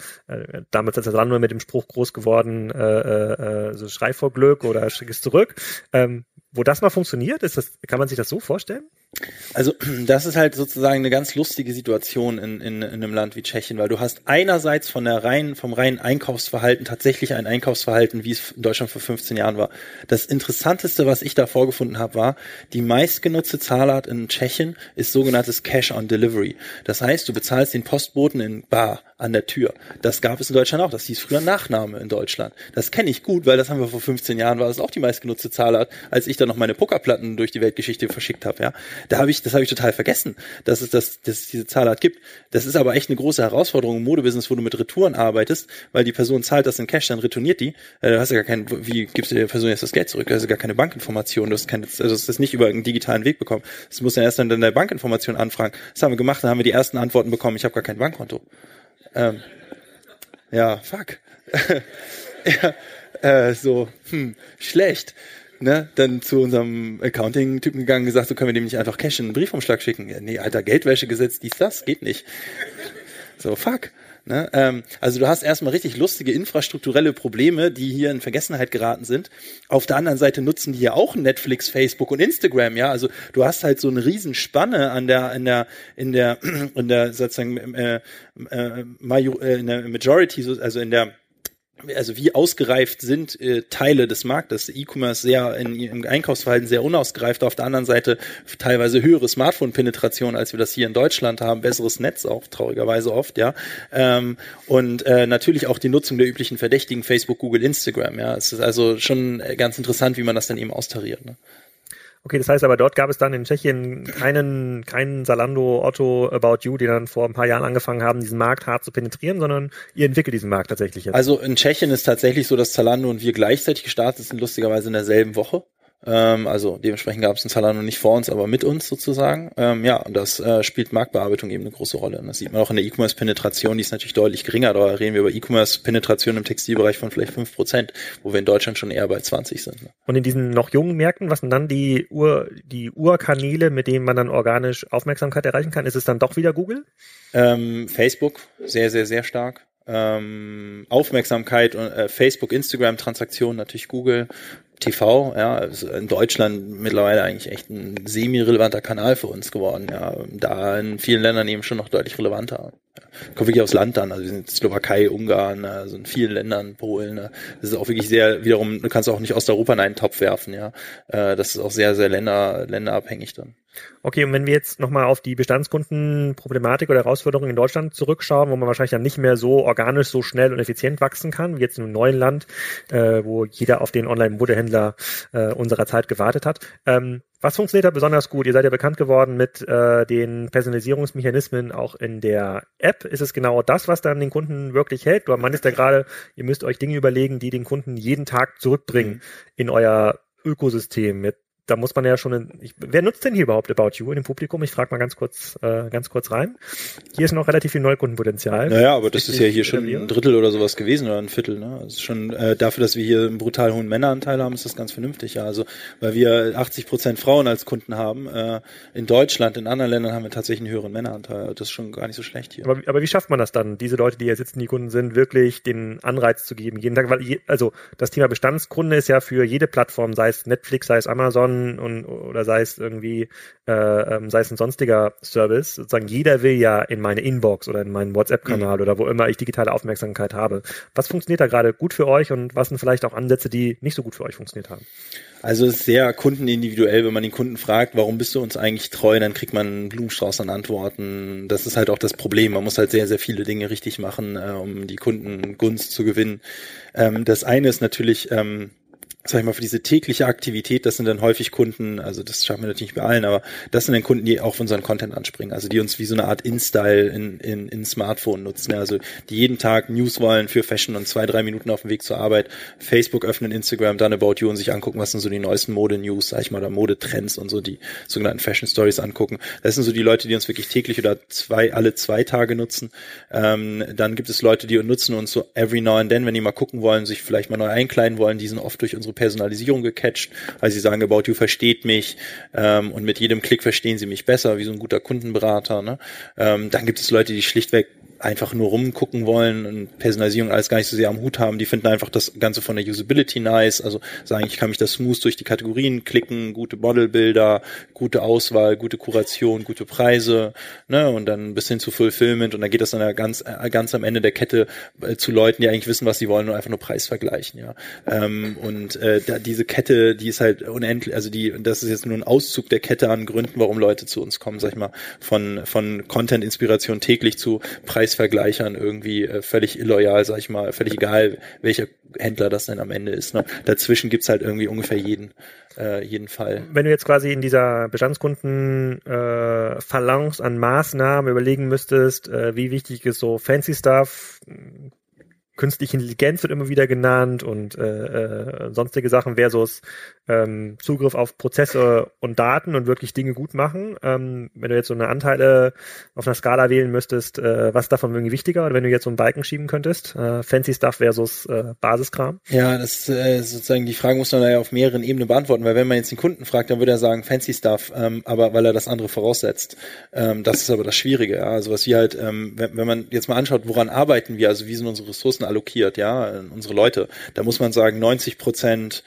damals ist das Land nur mit dem Spruch groß geworden, äh, äh, so Schrei vor Glück oder Schick es zurück. Ähm, wo das mal funktioniert, ist das, kann man sich das so vorstellen? Also das ist halt sozusagen eine ganz lustige Situation in, in, in einem Land wie Tschechien, weil du hast einerseits von der reinen, vom reinen Einkaufsverhalten tatsächlich ein Einkaufsverhalten, wie es in Deutschland vor 15 Jahren war. Das Interessanteste, was ich da vorgefunden habe, war, die meistgenutzte Zahlart in Tschechien ist sogenanntes Cash on Delivery. Das heißt, du bezahlst den Postboten in Bar an der Tür. Das gab es in Deutschland auch. Das hieß früher Nachname in Deutschland. Das kenne ich gut, weil das haben wir vor 15 Jahren, war das auch die meistgenutzte Zahlart, als ich da noch meine Pokerplatten durch die Weltgeschichte verschickt habe. Ja, da habe ich, das habe ich total vergessen, dass es das, dass es diese Zahlart gibt. Das ist aber echt eine große Herausforderung im Modebusiness, wo du mit Retouren arbeitest, weil die Person zahlt das in Cash, dann retourniert die. Äh, du hast ja gar kein, wie gibst du der Person jetzt das Geld zurück? Du hast ja gar keine Bankinformation. Du hast keine, also das ist nicht über einen digitalen Weg bekommen. Das muss dann erst dann deine Bankinformation anfragen. Das haben wir gemacht, dann haben wir die ersten Antworten bekommen. Ich habe gar kein Bankkonto. Ähm, ja, fuck. ja, äh, so, hm, schlecht. Ne, dann zu unserem Accounting-Typen gegangen und gesagt, so können wir dem nicht einfach Cash in einen Briefumschlag schicken. Ja, nee, alter, Geldwäschegesetz, dies, das, geht nicht. So, fuck. Ne? Ähm, also du hast erstmal richtig lustige infrastrukturelle Probleme, die hier in Vergessenheit geraten sind. Auf der anderen Seite nutzen die ja auch Netflix, Facebook und Instagram, ja. Also du hast halt so eine Riesenspanne an der, in der, in der, in der sozusagen äh, äh, äh, in der Majority, also in der also wie ausgereift sind äh, Teile des Marktes. E-Commerce sehr in ihrem Einkaufsverhalten sehr unausgereift. Auf der anderen Seite teilweise höhere Smartphone-Penetration, als wir das hier in Deutschland haben. Besseres Netz auch traurigerweise oft, ja. Ähm, und äh, natürlich auch die Nutzung der üblichen Verdächtigen Facebook, Google, Instagram. Ja, es ist also schon ganz interessant, wie man das dann eben austariert. Ne? Okay, das heißt aber, dort gab es dann in Tschechien keinen, keinen Salando, Otto, About You, die dann vor ein paar Jahren angefangen haben, diesen Markt hart zu penetrieren, sondern ihr entwickelt diesen Markt tatsächlich jetzt. Also in Tschechien ist tatsächlich so, dass Zalando und wir gleichzeitig gestartet sind, lustigerweise in derselben Woche. Ähm, also dementsprechend gab es einen Zalando nicht vor uns, aber mit uns sozusagen. Ähm, ja, und das äh, spielt Marktbearbeitung eben eine große Rolle. Und das sieht man auch in der E-Commerce-Penetration, die ist natürlich deutlich geringer. Da reden wir über E-Commerce-Penetration im Textilbereich von vielleicht fünf Prozent, wo wir in Deutschland schon eher bei 20 sind. Ne? Und in diesen noch jungen Märkten, was sind dann die Ur, die Urkanäle, mit denen man dann organisch Aufmerksamkeit erreichen kann? Ist es dann doch wieder Google? Ähm, Facebook, sehr, sehr, sehr stark ähm, Aufmerksamkeit, äh, Facebook, Instagram, Transaktionen, natürlich Google, TV, ja, ist in Deutschland mittlerweile eigentlich echt ein semi-relevanter Kanal für uns geworden, ja, da in vielen Ländern eben schon noch deutlich relevanter. Kommt wirklich aufs Land an, also wir sind Slowakei, Ungarn, also in vielen Ländern, Polen, ne. das ist auch wirklich sehr, wiederum, du kannst auch nicht Osteuropa in einen Topf werfen, ja, äh, das ist auch sehr, sehr länder, länderabhängig dann. Okay, und wenn wir jetzt nochmal auf die Bestandskundenproblematik oder Herausforderungen in Deutschland zurückschauen, wo man wahrscheinlich dann nicht mehr so organisch, so schnell und effizient wachsen kann, wie jetzt in einem neuen Land, äh, wo jeder auf den Online-Modehändler äh, unserer Zeit gewartet hat. Ähm, was funktioniert da besonders gut? Ihr seid ja bekannt geworden mit äh, den Personalisierungsmechanismen auch in der App. Ist es genau das, was dann den Kunden wirklich hält? Du meinst ja gerade, ihr müsst euch Dinge überlegen, die den Kunden jeden Tag zurückbringen mhm. in euer Ökosystem mit da muss man ja schon, in, ich, wer nutzt denn hier überhaupt About You in dem Publikum? Ich frage mal ganz kurz, äh, ganz kurz rein. Hier ist noch relativ viel Neukundenpotenzial. Naja, aber das ist ja hier schon ein Drittel oder sowas gewesen oder ein Viertel. Ne? Das ist schon äh, dafür, dass wir hier einen brutal hohen Männeranteil haben, ist das ganz vernünftig. Ja, also weil wir 80 Prozent Frauen als Kunden haben. Äh, in Deutschland, in anderen Ländern haben wir tatsächlich einen höheren Männeranteil. Das ist schon gar nicht so schlecht hier. Aber, aber wie schafft man das dann, diese Leute, die hier sitzen, die Kunden sind, wirklich den Anreiz zu geben jeden Tag? Weil je, also das Thema Bestandskunde ist ja für jede Plattform, sei es Netflix, sei es Amazon und oder sei es irgendwie, äh, ähm, sei es ein sonstiger Service, sozusagen jeder will ja in meine Inbox oder in meinen WhatsApp-Kanal mhm. oder wo immer ich digitale Aufmerksamkeit habe. Was funktioniert da gerade gut für euch und was sind vielleicht auch Ansätze, die nicht so gut für euch funktioniert haben? Also es ist sehr kundenindividuell, wenn man den Kunden fragt, warum bist du uns eigentlich treu, dann kriegt man einen Blumenstrauß an Antworten. Das ist halt auch das Problem. Man muss halt sehr, sehr viele Dinge richtig machen, äh, um die Kundengunst zu gewinnen. Ähm, das eine ist natürlich, ähm, sag ich mal, für diese tägliche Aktivität, das sind dann häufig Kunden, also das schaffen wir natürlich nicht bei allen, aber das sind dann Kunden, die auch auf unseren Content anspringen, also die uns wie so eine Art InStyle in, in, in Smartphone nutzen, also die jeden Tag News wollen für Fashion und zwei, drei Minuten auf dem Weg zur Arbeit, Facebook öffnen, Instagram, dann About You und sich angucken, was sind so die neuesten Mode-News, sag ich mal, oder Modetrends und so die sogenannten Fashion Stories angucken. Das sind so die Leute, die uns wirklich täglich oder zwei, alle zwei Tage nutzen. Ähm, dann gibt es Leute, die nutzen uns so every now and then, wenn die mal gucken wollen, sich vielleicht mal neu einkleiden wollen, die sind oft durch unsere Personalisierung gecatcht, weil sie sagen, About You versteht mich ähm, und mit jedem Klick verstehen sie mich besser, wie so ein guter Kundenberater. Ne? Ähm, dann gibt es Leute, die schlichtweg einfach nur rumgucken wollen und Personalisierung alles gar nicht so sehr am Hut haben. Die finden einfach das Ganze von der Usability nice. Also sagen, ich kann mich da smooth durch die Kategorien klicken, gute Modelbilder, gute Auswahl, gute Kuration, gute Preise, ne, und dann bis hin zu Fulfillment und dann geht das dann ganz, äh, ganz am Ende der Kette äh, zu Leuten, die eigentlich wissen, was sie wollen und einfach nur Preis vergleichen, ja. Ähm, und äh, da, diese Kette, die ist halt unendlich, also die, das ist jetzt nur ein Auszug der Kette an Gründen, warum Leute zu uns kommen, sag ich mal, von, von Content-Inspiration täglich zu Preis Preisvergleichern irgendwie äh, völlig illoyal, sag ich mal, völlig egal, welcher Händler das denn am Ende ist. Ne? Dazwischen gibt's halt irgendwie ungefähr jeden, äh, jeden Fall. Wenn du jetzt quasi in dieser Bestandskunden äh, Phalanx an Maßnahmen überlegen müsstest, äh, wie wichtig ist so Fancy Stuff, künstliche Intelligenz wird immer wieder genannt und äh, äh, sonstige Sachen versus ähm, Zugriff auf Prozesse und Daten und wirklich Dinge gut machen. Ähm, wenn du jetzt so eine Anteile auf einer Skala wählen müsstest, äh, was davon irgendwie wichtiger? Oder wenn du jetzt so einen Balken schieben könntest, äh, Fancy Stuff versus äh, Basiskram? Ja, das äh, sozusagen die Frage muss man ja auf mehreren Ebenen beantworten, weil wenn man jetzt den Kunden fragt, dann würde er sagen Fancy Stuff, ähm, aber weil er das andere voraussetzt. Ähm, das ist aber das Schwierige. Ja? Also was wir halt, ähm, wenn, wenn man jetzt mal anschaut, woran arbeiten wir, also wie sind unsere Ressourcen allokiert, ja, unsere Leute, da muss man sagen, 90 Prozent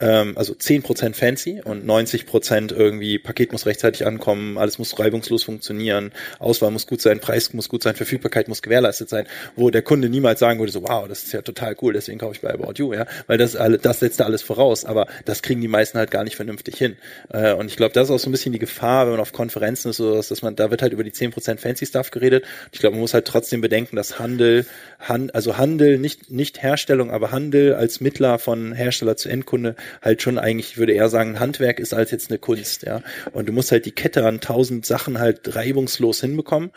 ähm, also 10% fancy und 90% irgendwie Paket muss rechtzeitig ankommen, alles muss reibungslos funktionieren, Auswahl muss gut sein, Preis muss gut sein, Verfügbarkeit muss gewährleistet sein, wo der Kunde niemals sagen würde, so wow, das ist ja total cool, deswegen kaufe ich bei About You, ja, weil das alle, das setzt da alles voraus, aber das kriegen die meisten halt gar nicht vernünftig hin. Äh, und ich glaube, das ist auch so ein bisschen die Gefahr, wenn man auf Konferenzen ist oder was, dass man, da wird halt über die 10% fancy Stuff geredet. Ich glaube, man muss halt trotzdem bedenken, dass Handel, Han, also Handel, nicht, nicht Herstellung, aber Handel als Mittler von Hersteller zu Endkunde halt schon eigentlich, ich würde eher sagen, Handwerk ist als jetzt eine Kunst, ja. Und du musst halt die Kette an tausend Sachen halt reibungslos hinbekommen.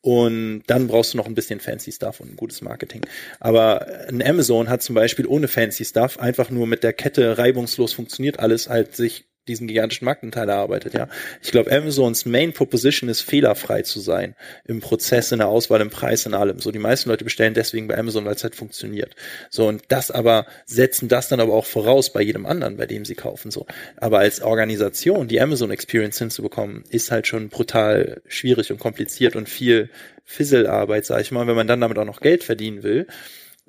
Und dann brauchst du noch ein bisschen fancy Stuff und ein gutes Marketing. Aber ein Amazon hat zum Beispiel ohne fancy Stuff einfach nur mit der Kette reibungslos funktioniert alles halt sich diesen gigantischen Marktanteil erarbeitet, ja. Ich glaube, Amazons Main Proposition ist fehlerfrei zu sein im Prozess, in der Auswahl, im Preis, in allem. So, die meisten Leute bestellen deswegen bei Amazon, weil es halt funktioniert. So, und das aber, setzen das dann aber auch voraus bei jedem anderen, bei dem sie kaufen, so. Aber als Organisation, die Amazon Experience hinzubekommen, ist halt schon brutal schwierig und kompliziert und viel Fisselarbeit, sag ich mal, wenn man dann damit auch noch Geld verdienen will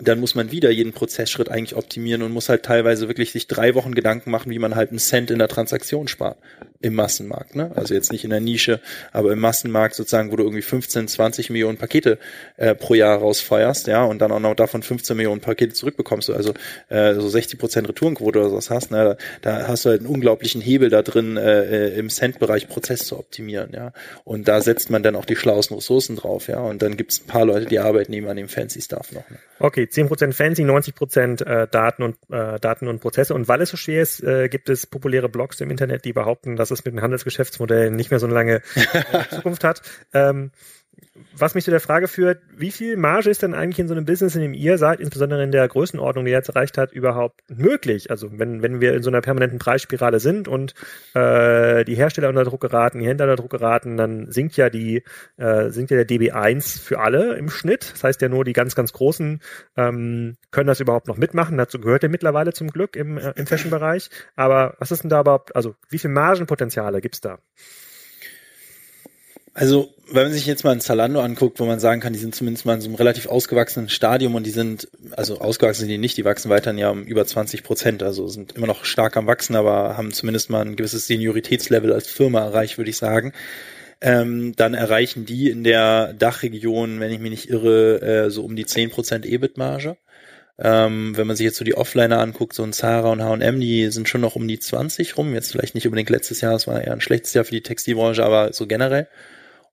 dann muss man wieder jeden Prozessschritt eigentlich optimieren und muss halt teilweise wirklich sich drei Wochen Gedanken machen, wie man halt einen Cent in der Transaktion spart. Im Massenmarkt, ne? Also jetzt nicht in der Nische, aber im Massenmarkt sozusagen, wo du irgendwie 15, 20 Millionen Pakete äh, pro Jahr rausfeuerst, ja, und dann auch noch davon 15 Millionen Pakete zurückbekommst, also äh, so 60 Prozent Retourenquote oder sowas hast, ne? Da, da hast du halt einen unglaublichen Hebel da drin, äh, äh, im Cent-Bereich Prozess zu optimieren, ja. Und da setzt man dann auch die schlauesten Ressourcen drauf, ja. Und dann gibt's ein paar Leute, die arbeiten eben an dem Fancy Stuff noch. Ne? Okay, 10% Fancy, 90% äh, Daten und äh, Daten und Prozesse. Und weil es so schwer ist, äh, gibt es populäre Blogs im Internet, die behaupten, dass es mit den Handelsgeschäftsmodellen nicht mehr so eine lange äh, Zukunft hat. Ähm, was mich zu der Frage führt, wie viel Marge ist denn eigentlich in so einem Business, in dem ihr seid, insbesondere in der Größenordnung, die ihr jetzt erreicht hat, überhaupt möglich? Also wenn, wenn wir in so einer permanenten Preisspirale sind und äh, die Hersteller unter Druck geraten, die Händler unter Druck geraten, dann sinkt ja die, äh, sinkt ja der DB1 für alle im Schnitt. Das heißt ja nur, die ganz, ganz Großen ähm, können das überhaupt noch mitmachen. Dazu gehört er mittlerweile zum Glück im, äh, im Fashion-Bereich. Aber was ist denn da überhaupt, also wie viel Margenpotenziale gibt's da? Also, wenn man sich jetzt mal ein Zalando anguckt, wo man sagen kann, die sind zumindest mal in so einem relativ ausgewachsenen Stadium und die sind, also ausgewachsen sind die nicht, die wachsen weiterhin ja um über 20 Prozent, also sind immer noch stark am Wachsen, aber haben zumindest mal ein gewisses Senioritätslevel als Firma erreicht, würde ich sagen. Ähm, dann erreichen die in der Dachregion, wenn ich mich nicht irre, äh, so um die 10 Prozent EBIT-Marge. Ähm, wenn man sich jetzt so die Offliner anguckt, so ein Zara und H&M, die sind schon noch um die 20 rum. Jetzt vielleicht nicht unbedingt letztes Jahr, es war eher ein schlechtes Jahr für die Textilbranche, aber so generell.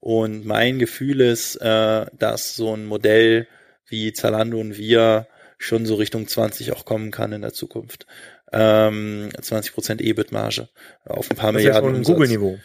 Und mein Gefühl ist, äh, dass so ein Modell wie Zalando und wir schon so Richtung 20 auch kommen kann in der Zukunft. Ähm, 20% EBIT-Marge auf ein paar das Milliarden. Ja Google-Niveau.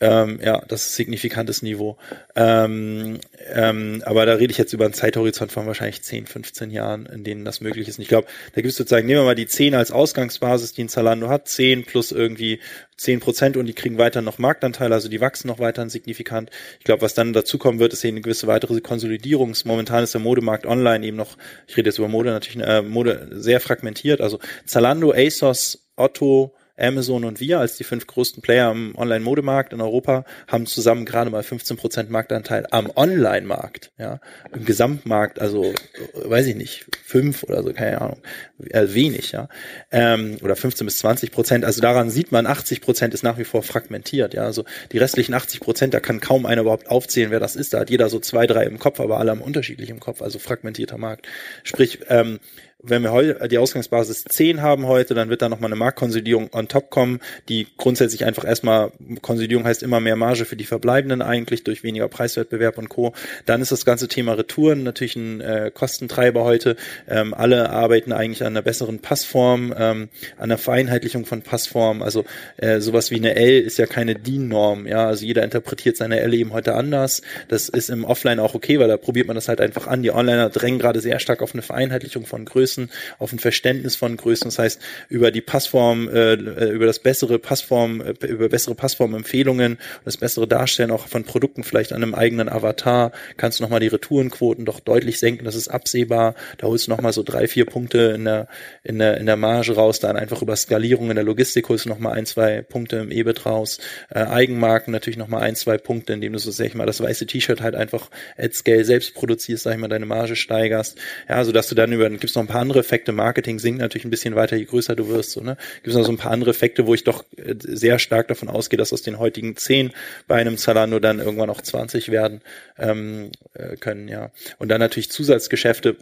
Ähm, ja, das ist signifikantes Niveau. Ähm, ähm, aber da rede ich jetzt über einen Zeithorizont von wahrscheinlich 10, 15 Jahren, in denen das möglich ist. Und ich glaube, da gibt es sozusagen, nehmen wir mal die 10 als Ausgangsbasis, die ein Zalando hat, 10 plus irgendwie 10 Prozent und die kriegen weiter noch Marktanteile, also die wachsen noch weiter signifikant. Ich glaube, was dann dazukommen wird, ist eben eine gewisse weitere Konsolidierung. Momentan ist der Modemarkt online eben noch, ich rede jetzt über Mode natürlich, äh, Mode sehr fragmentiert. Also Zalando, ASOS, Otto, Amazon und wir als die fünf größten Player im Online-Modemarkt in Europa haben zusammen gerade mal 15 Prozent Marktanteil am Online-Markt, ja, im Gesamtmarkt, also weiß ich nicht, fünf oder so, keine Ahnung, äh, wenig, ja, ähm, oder 15 bis 20 Prozent. Also daran sieht man, 80 Prozent ist nach wie vor fragmentiert, ja, also die restlichen 80 Prozent, da kann kaum einer überhaupt aufzählen, wer das ist. Da hat jeder so zwei, drei im Kopf, aber alle haben unterschiedlich im Kopf, also fragmentierter Markt. Sprich, ähm, wenn wir heute die Ausgangsbasis 10 haben heute, dann wird da nochmal eine Marktkonsolidierung on top kommen, die grundsätzlich einfach erstmal, Konsolidierung heißt immer mehr Marge für die Verbleibenden eigentlich durch weniger Preiswettbewerb und Co. Dann ist das ganze Thema Retouren natürlich ein äh, Kostentreiber heute. Ähm, alle arbeiten eigentlich an einer besseren Passform, ähm, an der Vereinheitlichung von Passform. Also äh, sowas wie eine L ist ja keine DIN-Norm. Ja, also jeder interpretiert seine L eben heute anders. Das ist im Offline auch okay, weil da probiert man das halt einfach an. Die Onliner drängen gerade sehr stark auf eine Vereinheitlichung von Größen Größen, auf ein Verständnis von Größen. Das heißt, über die Passform, äh, äh, über das bessere Passform, äh, über bessere Passformempfehlungen, das bessere Darstellen auch von Produkten vielleicht an einem eigenen Avatar, kannst du nochmal die Retourenquoten doch deutlich senken. Das ist absehbar. Da holst du nochmal so drei, vier Punkte in der, in der, in der Marge raus. Dann einfach über Skalierung in der Logistik holst du nochmal ein, zwei Punkte im EBIT raus. Äh, Eigenmarken natürlich nochmal ein, zwei Punkte, indem du so, sag ich mal, das weiße T-Shirt halt einfach at scale selbst produzierst, sag ich mal, deine Marge steigerst. Ja, so dass du dann über, gibt's noch ein paar andere Effekte. Marketing sinkt natürlich ein bisschen weiter, je größer du wirst. So, ne? Gibt es noch so ein paar andere Effekte, wo ich doch äh, sehr stark davon ausgehe, dass aus den heutigen zehn bei einem Zalando dann irgendwann auch 20 werden ähm, äh, können. Ja. Und dann natürlich Zusatzgeschäfte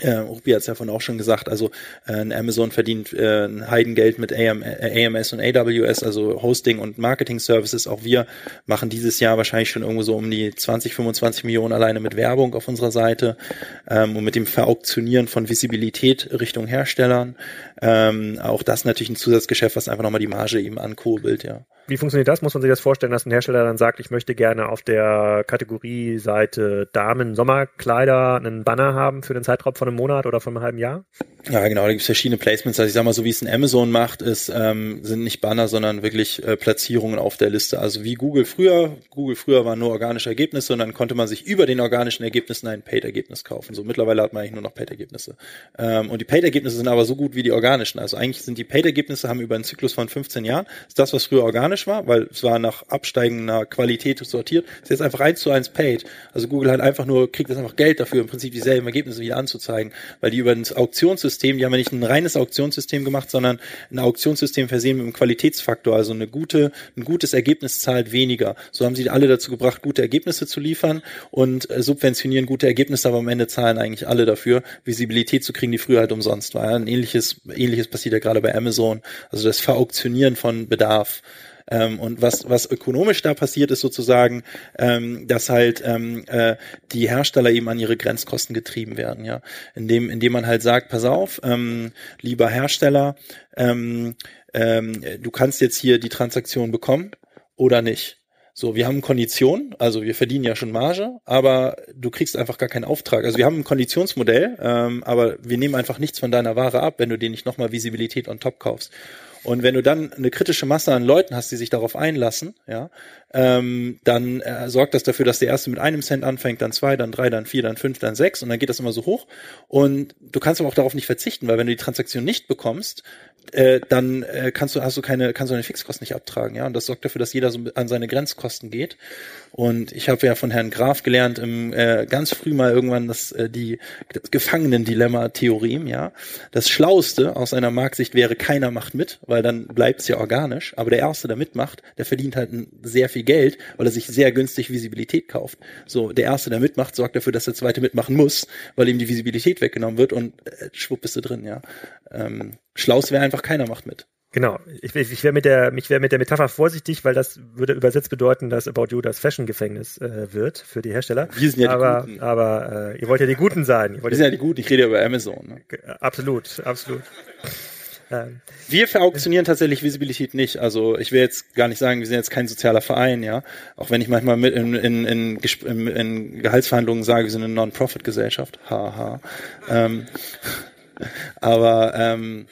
äh, Rupi hat es ja von auch schon gesagt, also äh, Amazon verdient äh, ein Heidengeld mit AM, äh, AMS und AWS, also Hosting und Marketing Services. Auch wir machen dieses Jahr wahrscheinlich schon irgendwo so um die 20, 25 Millionen alleine mit Werbung auf unserer Seite ähm, und mit dem Verauktionieren von Visibilität Richtung Herstellern. Ähm, auch das natürlich ein Zusatzgeschäft, was einfach nochmal die Marge eben ankurbelt, ja. Wie funktioniert das? Muss man sich das vorstellen, dass ein Hersteller dann sagt, ich möchte gerne auf der Kategorieseite Damen Sommerkleider einen Banner haben für den Zeitraum von einem Monat oder von einem halben Jahr? Ja, genau, da gibt es verschiedene Placements. Also ich sag mal, so wie es ein Amazon macht, ist, ähm, sind nicht Banner, sondern wirklich äh, Platzierungen auf der Liste. Also wie Google früher. Google früher waren nur organische Ergebnisse und dann konnte man sich über den organischen Ergebnissen ein Paid-Ergebnis kaufen. So mittlerweile hat man eigentlich nur noch Paid-Ergebnisse. Ähm, und die Paid-Ergebnisse sind aber so gut wie die organischen. Also eigentlich sind die Paid-Ergebnisse haben über einen Zyklus von 15 Jahren, ist das, was früher organisch war, weil es war nach absteigender Qualität sortiert. Ist jetzt einfach eins zu eins paid. Also Google hat einfach nur, kriegt jetzt einfach Geld dafür, im Prinzip dieselben Ergebnisse wieder anzuzeigen, weil die über ein Auktionssystem, die haben ja nicht ein reines Auktionssystem gemacht, sondern ein Auktionssystem versehen mit einem Qualitätsfaktor, also eine gute, ein gutes Ergebnis zahlt weniger. So haben sie alle dazu gebracht, gute Ergebnisse zu liefern und äh, subventionieren gute Ergebnisse, aber am Ende zahlen eigentlich alle dafür, Visibilität zu kriegen, die früher halt umsonst war. Ein ähnliches, ähnliches passiert ja gerade bei Amazon. Also das Verauktionieren von Bedarf. Ähm, und was, was ökonomisch da passiert, ist sozusagen, ähm, dass halt ähm, äh, die Hersteller eben an ihre Grenzkosten getrieben werden, ja. Indem, indem man halt sagt, pass auf, ähm, lieber Hersteller, ähm, ähm, du kannst jetzt hier die Transaktion bekommen oder nicht. So, wir haben Konditionen, also wir verdienen ja schon Marge, aber du kriegst einfach gar keinen Auftrag. Also wir haben ein Konditionsmodell, ähm, aber wir nehmen einfach nichts von deiner Ware ab, wenn du dir nicht nochmal Visibilität on top kaufst. Und wenn du dann eine kritische Masse an Leuten hast, die sich darauf einlassen, ja, ähm, dann äh, sorgt das dafür, dass der erste mit einem Cent anfängt, dann zwei, dann drei, dann vier, dann fünf, dann sechs und dann geht das immer so hoch. Und du kannst aber auch darauf nicht verzichten, weil wenn du die Transaktion nicht bekommst, äh, dann äh, kannst du hast du keine kannst du deine Fixkosten nicht abtragen, ja. Und das sorgt dafür, dass jeder so an seine Grenzkosten geht. Und ich habe ja von Herrn Graf gelernt, im, äh, ganz früh mal irgendwann das, äh, die das Gefangenen-Dilemma-Theorem, ja. Das Schlauste aus einer Marktsicht wäre, keiner macht mit, weil dann bleibt es ja organisch. Aber der Erste, der mitmacht, der verdient halt sehr viel Geld, weil er sich sehr günstig Visibilität kauft. So, der Erste, der mitmacht, sorgt dafür, dass der Zweite mitmachen muss, weil ihm die Visibilität weggenommen wird und äh, schwupp bist du drin, ja. Ähm, Schlaus wäre einfach, keiner macht mit. Genau. Ich, ich wäre mit der, wäre mit der Metapher vorsichtig, weil das würde übersetzt bedeuten, dass About You das Fashion-Gefängnis äh, wird für die Hersteller. Wir sind ja aber, die Guten. Aber äh, ihr wollt ja die Guten sein. Wir sind ja die Guten. Ich rede ja über Amazon. Ne? Absolut, absolut. Ähm, Wir verauktionieren tatsächlich Visibilität nicht. Also ich will jetzt gar nicht sagen, wir sind jetzt kein sozialer Verein, ja. Auch wenn ich manchmal mit in, in, in, in, in Gehaltsverhandlungen sage, wir sind eine Non-Profit-Gesellschaft. Haha. Ähm, aber ähm,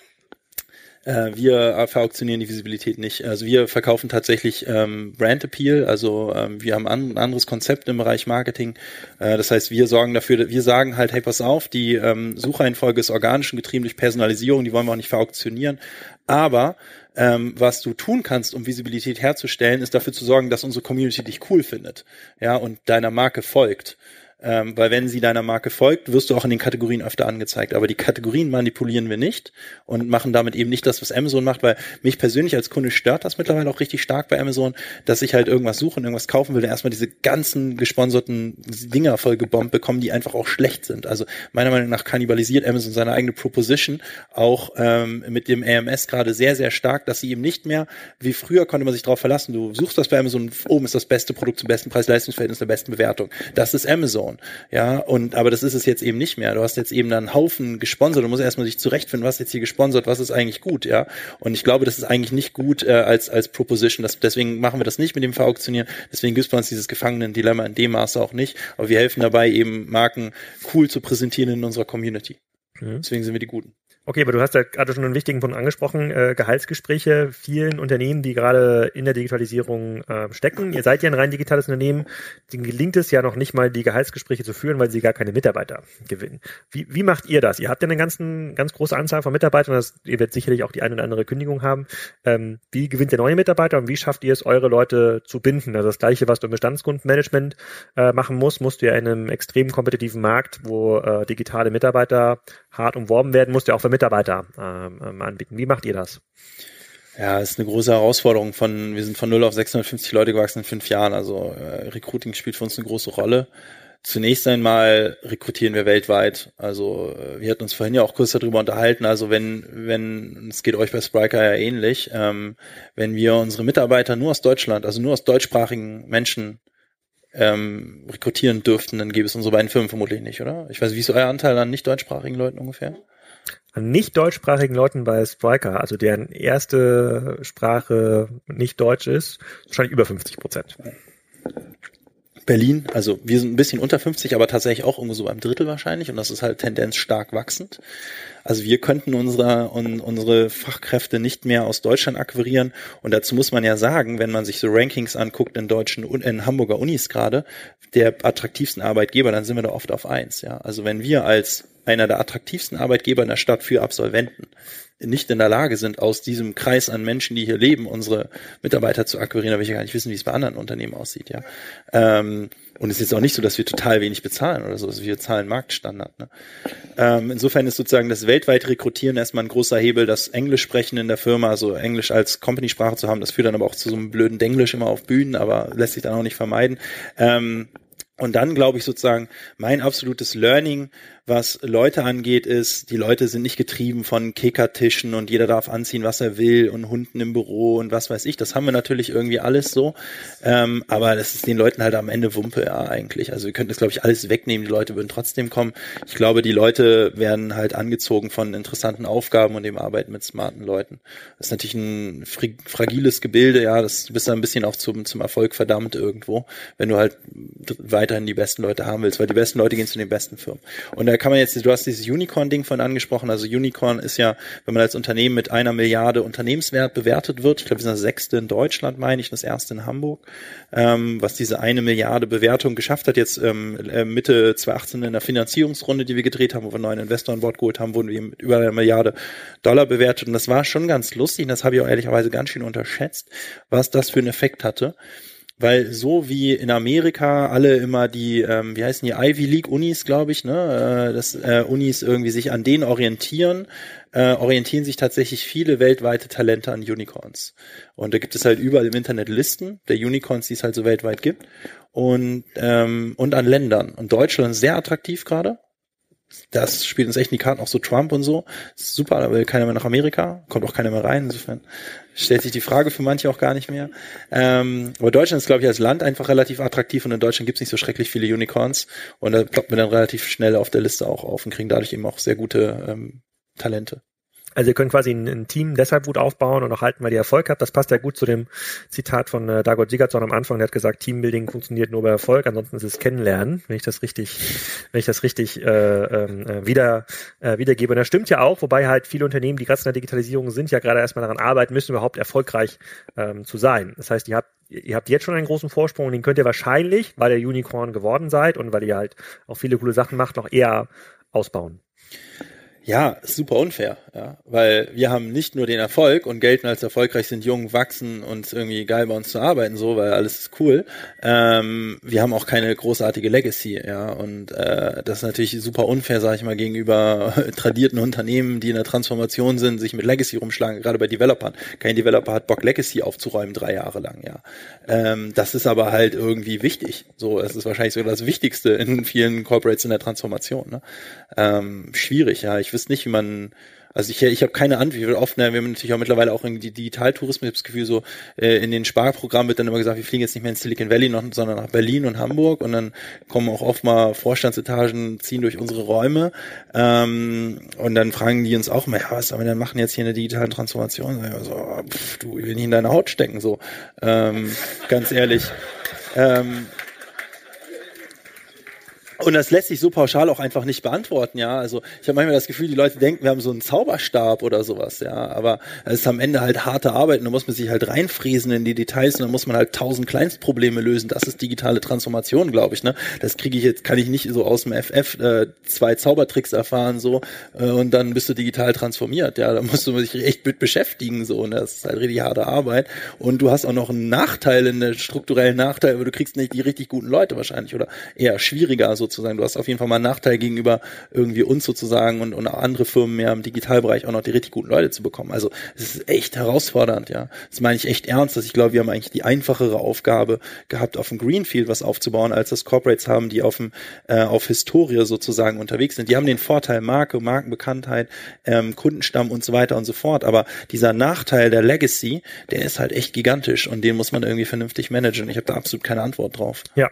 äh, wir verauktionieren die Visibilität nicht. Also wir verkaufen tatsächlich ähm, Brand Appeal, also ähm, wir haben an, ein anderes Konzept im Bereich Marketing. Äh, das heißt, wir sorgen dafür, wir sagen halt, hey, pass auf, die ähm, Suchreihenfolge ist organisch und getrieben durch Personalisierung, die wollen wir auch nicht verauktionieren. Aber ähm, was du tun kannst, um Visibilität herzustellen, ist dafür zu sorgen, dass unsere Community dich cool findet, ja, und deiner Marke folgt. Ähm, weil wenn sie deiner Marke folgt, wirst du auch in den Kategorien öfter angezeigt. Aber die Kategorien manipulieren wir nicht und machen damit eben nicht das, was Amazon macht, weil mich persönlich als Kunde stört das mittlerweile auch richtig stark bei Amazon, dass ich halt irgendwas suche und irgendwas kaufen will, erstmal diese ganzen gesponserten Dinger voll gebombt bekommen, die einfach auch schlecht sind. Also meiner Meinung nach kannibalisiert Amazon seine eigene Proposition auch ähm, mit dem AMS gerade sehr, sehr stark, dass sie eben nicht mehr, wie früher konnte man sich darauf verlassen, du suchst das bei Amazon, oben ist das beste Produkt zum besten Preis-Leistungsverhältnis der besten Bewertung. Das ist Amazon. Ja, und aber das ist es jetzt eben nicht mehr. Du hast jetzt eben einen Haufen gesponsert. Du musst erstmal sich zurechtfinden, was jetzt hier gesponsert, was ist eigentlich gut, ja. Und ich glaube, das ist eigentlich nicht gut äh, als als Proposition. Das, deswegen machen wir das nicht mit dem Verauktionieren. Deswegen gibt es bei uns dieses Gefangenen-Dilemma in dem Maße auch nicht. Aber wir helfen dabei, eben Marken cool zu präsentieren in unserer Community. Mhm. Deswegen sind wir die Guten. Okay, aber du hast ja gerade schon einen wichtigen Punkt angesprochen, äh, Gehaltsgespräche vielen Unternehmen, die gerade in der Digitalisierung äh, stecken. Ihr seid ja ein rein digitales Unternehmen, denen gelingt es ja noch nicht mal, die Gehaltsgespräche zu führen, weil sie gar keine Mitarbeiter gewinnen. Wie, wie macht ihr das? Ihr habt ja eine ganzen, ganz große Anzahl von Mitarbeitern, das, ihr werdet sicherlich auch die eine oder andere Kündigung haben. Ähm, wie gewinnt ihr neue Mitarbeiter und wie schafft ihr es, eure Leute zu binden? Also das Gleiche, was du im Bestandskundenmanagement äh, machen musst, musst du ja in einem extrem kompetitiven Markt, wo äh, digitale Mitarbeiter hart umworben werden, musst du auch für Mitarbeiter ähm, ähm, anbieten. Wie macht ihr das? Ja, ist eine große Herausforderung. Von wir sind von 0 auf 650 Leute gewachsen in fünf Jahren. Also äh, Recruiting spielt für uns eine große Rolle. Zunächst einmal rekrutieren wir weltweit. Also äh, wir hatten uns vorhin ja auch kurz darüber unterhalten. Also wenn, wenn, es geht euch bei Spriker ja ähnlich, ähm, wenn wir unsere Mitarbeiter nur aus Deutschland, also nur aus deutschsprachigen Menschen ähm, rekrutieren dürften, dann gäbe es unsere beiden Firmen vermutlich nicht, oder? Ich weiß, wie ist euer Anteil an nicht deutschsprachigen Leuten ungefähr? An nicht deutschsprachigen Leuten bei Spriker, also deren erste Sprache nicht Deutsch ist, wahrscheinlich über 50 Prozent. Berlin, also wir sind ein bisschen unter 50, aber tatsächlich auch irgendwo so beim Drittel wahrscheinlich und das ist halt Tendenz stark wachsend. Also wir könnten unsere, un, unsere Fachkräfte nicht mehr aus Deutschland akquirieren und dazu muss man ja sagen, wenn man sich so Rankings anguckt in deutschen, in Hamburger Unis gerade, der attraktivsten Arbeitgeber, dann sind wir da oft auf eins, ja. Also wenn wir als einer der attraktivsten Arbeitgeber in der Stadt für Absolventen nicht in der Lage sind, aus diesem Kreis an Menschen, die hier leben, unsere Mitarbeiter zu akquirieren, da will ich ja gar nicht wissen, wie es bei anderen Unternehmen aussieht, ja. Ähm, und es ist jetzt auch nicht so, dass wir total wenig bezahlen oder so, also wir zahlen Marktstandard. Ne? Ähm, insofern ist sozusagen das weltweite Rekrutieren erstmal ein großer Hebel, das Englisch sprechen in der Firma, also Englisch als Company-Sprache zu haben, das führt dann aber auch zu so einem blöden Denglisch immer auf Bühnen, aber lässt sich dann auch nicht vermeiden. Ähm, und dann glaube ich sozusagen, mein absolutes Learning was Leute angeht, ist, die Leute sind nicht getrieben von Kickertischen und jeder darf anziehen, was er will und Hunden im Büro und was weiß ich. Das haben wir natürlich irgendwie alles so. Ähm, aber das ist den Leuten halt am Ende Wumpe, ja, eigentlich. Also wir könnten das, glaube ich, alles wegnehmen. Die Leute würden trotzdem kommen. Ich glaube, die Leute werden halt angezogen von interessanten Aufgaben und dem Arbeiten mit smarten Leuten. Das ist natürlich ein fragiles Gebilde, ja. Das, du bist da ein bisschen auch zum, zum Erfolg verdammt irgendwo, wenn du halt weiterhin die besten Leute haben willst, weil die besten Leute gehen zu den besten Firmen. Und da kann man jetzt, du hast dieses Unicorn-Ding von angesprochen. Also Unicorn ist ja, wenn man als Unternehmen mit einer Milliarde Unternehmenswert bewertet wird, ich glaube, wir sind das sechste in Deutschland, meine ich, das erste in Hamburg, ähm, was diese eine Milliarde Bewertung geschafft hat. Jetzt ähm, äh, Mitte 2018 in der Finanzierungsrunde, die wir gedreht haben, wo wir einen neuen Investor an Bord geholt haben, wurden wir mit über einer Milliarde Dollar bewertet. Und das war schon ganz lustig. Und das habe ich auch ehrlicherweise ganz schön unterschätzt, was das für einen Effekt hatte weil so wie in Amerika alle immer die, ähm, wie heißen die, Ivy League Unis, glaube ich, ne, äh, dass äh, Unis irgendwie sich an denen orientieren, äh, orientieren sich tatsächlich viele weltweite Talente an Unicorns. Und da gibt es halt überall im Internet Listen der Unicorns, die es halt so weltweit gibt und ähm, und an Ländern. Und Deutschland ist sehr attraktiv gerade das spielt uns echt in die Karten, auch so Trump und so. Super, da will keiner mehr nach Amerika, kommt auch keiner mehr rein. Insofern stellt sich die Frage für manche auch gar nicht mehr. Ähm, aber Deutschland ist, glaube ich, als Land einfach relativ attraktiv und in Deutschland gibt es nicht so schrecklich viele Unicorns und da ploppen wir dann relativ schnell auf der Liste auch auf und kriegen dadurch eben auch sehr gute ähm, Talente. Also ihr könnt quasi ein, ein, Team deshalb gut aufbauen und auch halten, weil ihr Erfolg habt. Das passt ja gut zu dem Zitat von äh, Dagot Sigurdsson am Anfang. Der hat gesagt, Teambuilding funktioniert nur bei Erfolg, ansonsten ist es Kennenlernen, wenn ich das richtig, wenn ich das richtig äh, ähm, äh, wieder äh, wiedergebe. Und das stimmt ja auch, wobei halt viele Unternehmen, die gerade in der Digitalisierung sind, ja gerade erstmal daran arbeiten müssen, überhaupt erfolgreich ähm, zu sein. Das heißt, ihr habt ihr habt jetzt schon einen großen Vorsprung und den könnt ihr wahrscheinlich, weil ihr Unicorn geworden seid und weil ihr halt auch viele coole Sachen macht, noch eher ausbauen. Ja, super unfair, ja, weil wir haben nicht nur den Erfolg und gelten als erfolgreich, sind jung, wachsen und irgendwie geil bei uns zu arbeiten, so, weil alles ist cool. Ähm, wir haben auch keine großartige Legacy, ja, und äh, das ist natürlich super unfair, sage ich mal, gegenüber tradierten Unternehmen, die in der Transformation sind, sich mit Legacy rumschlagen, gerade bei Developern. Kein Developer hat Bock, Legacy aufzuräumen drei Jahre lang, ja. Ähm, das ist aber halt irgendwie wichtig. So, es ist wahrscheinlich sogar das Wichtigste in vielen Corporates in der Transformation. Ne? Ähm, schwierig, ja. Ich wüsste nicht, wie man also ich, ich habe keine Ahnung, wie oft, ne, wir haben natürlich auch mittlerweile auch irgendwie Digitaltourismus, ich das Gefühl, so äh, in den Sparprogrammen wird dann immer gesagt, wir fliegen jetzt nicht mehr in Silicon Valley, noch, sondern nach Berlin und Hamburg und dann kommen auch oft mal Vorstandsetagen, ziehen durch unsere Räume ähm, und dann fragen die uns auch mal, ja, was sollen wir denn machen jetzt hier in der digitalen Transformation? So, pff, du, ich will nicht in deine Haut stecken, so ähm, ganz ehrlich. Ähm, und das lässt sich so pauschal auch einfach nicht beantworten, ja. Also ich habe manchmal das Gefühl, die Leute denken, wir haben so einen Zauberstab oder sowas, ja. Aber es ist am Ende halt harte Arbeit und da muss man sich halt reinfriesen in die Details und dann muss man halt tausend Kleinstprobleme lösen. Das ist digitale Transformation, glaube ich, ne. Das kriege ich jetzt, kann ich nicht so aus dem FF äh, zwei Zaubertricks erfahren so äh, und dann bist du digital transformiert, ja. Da musst du dich echt mit beschäftigen, so. Ne? Das ist halt richtig harte Arbeit. Und du hast auch noch einen Nachteil, einen strukturellen Nachteil, aber du kriegst nicht die richtig guten Leute wahrscheinlich oder eher schwieriger so sozusagen. Du hast auf jeden Fall mal einen Nachteil gegenüber irgendwie uns sozusagen und, und andere Firmen mehr im Digitalbereich auch noch die richtig guten Leute zu bekommen. Also es ist echt herausfordernd, ja. Das meine ich echt ernst, dass ich glaube, wir haben eigentlich die einfachere Aufgabe gehabt, auf dem Greenfield was aufzubauen, als das Corporates haben, die auf dem äh, auf Historie sozusagen unterwegs sind. Die haben den Vorteil Marke, Markenbekanntheit, ähm, Kundenstamm und so weiter und so fort. Aber dieser Nachteil der Legacy, der ist halt echt gigantisch und den muss man irgendwie vernünftig managen. Ich habe da absolut keine Antwort drauf. Ja,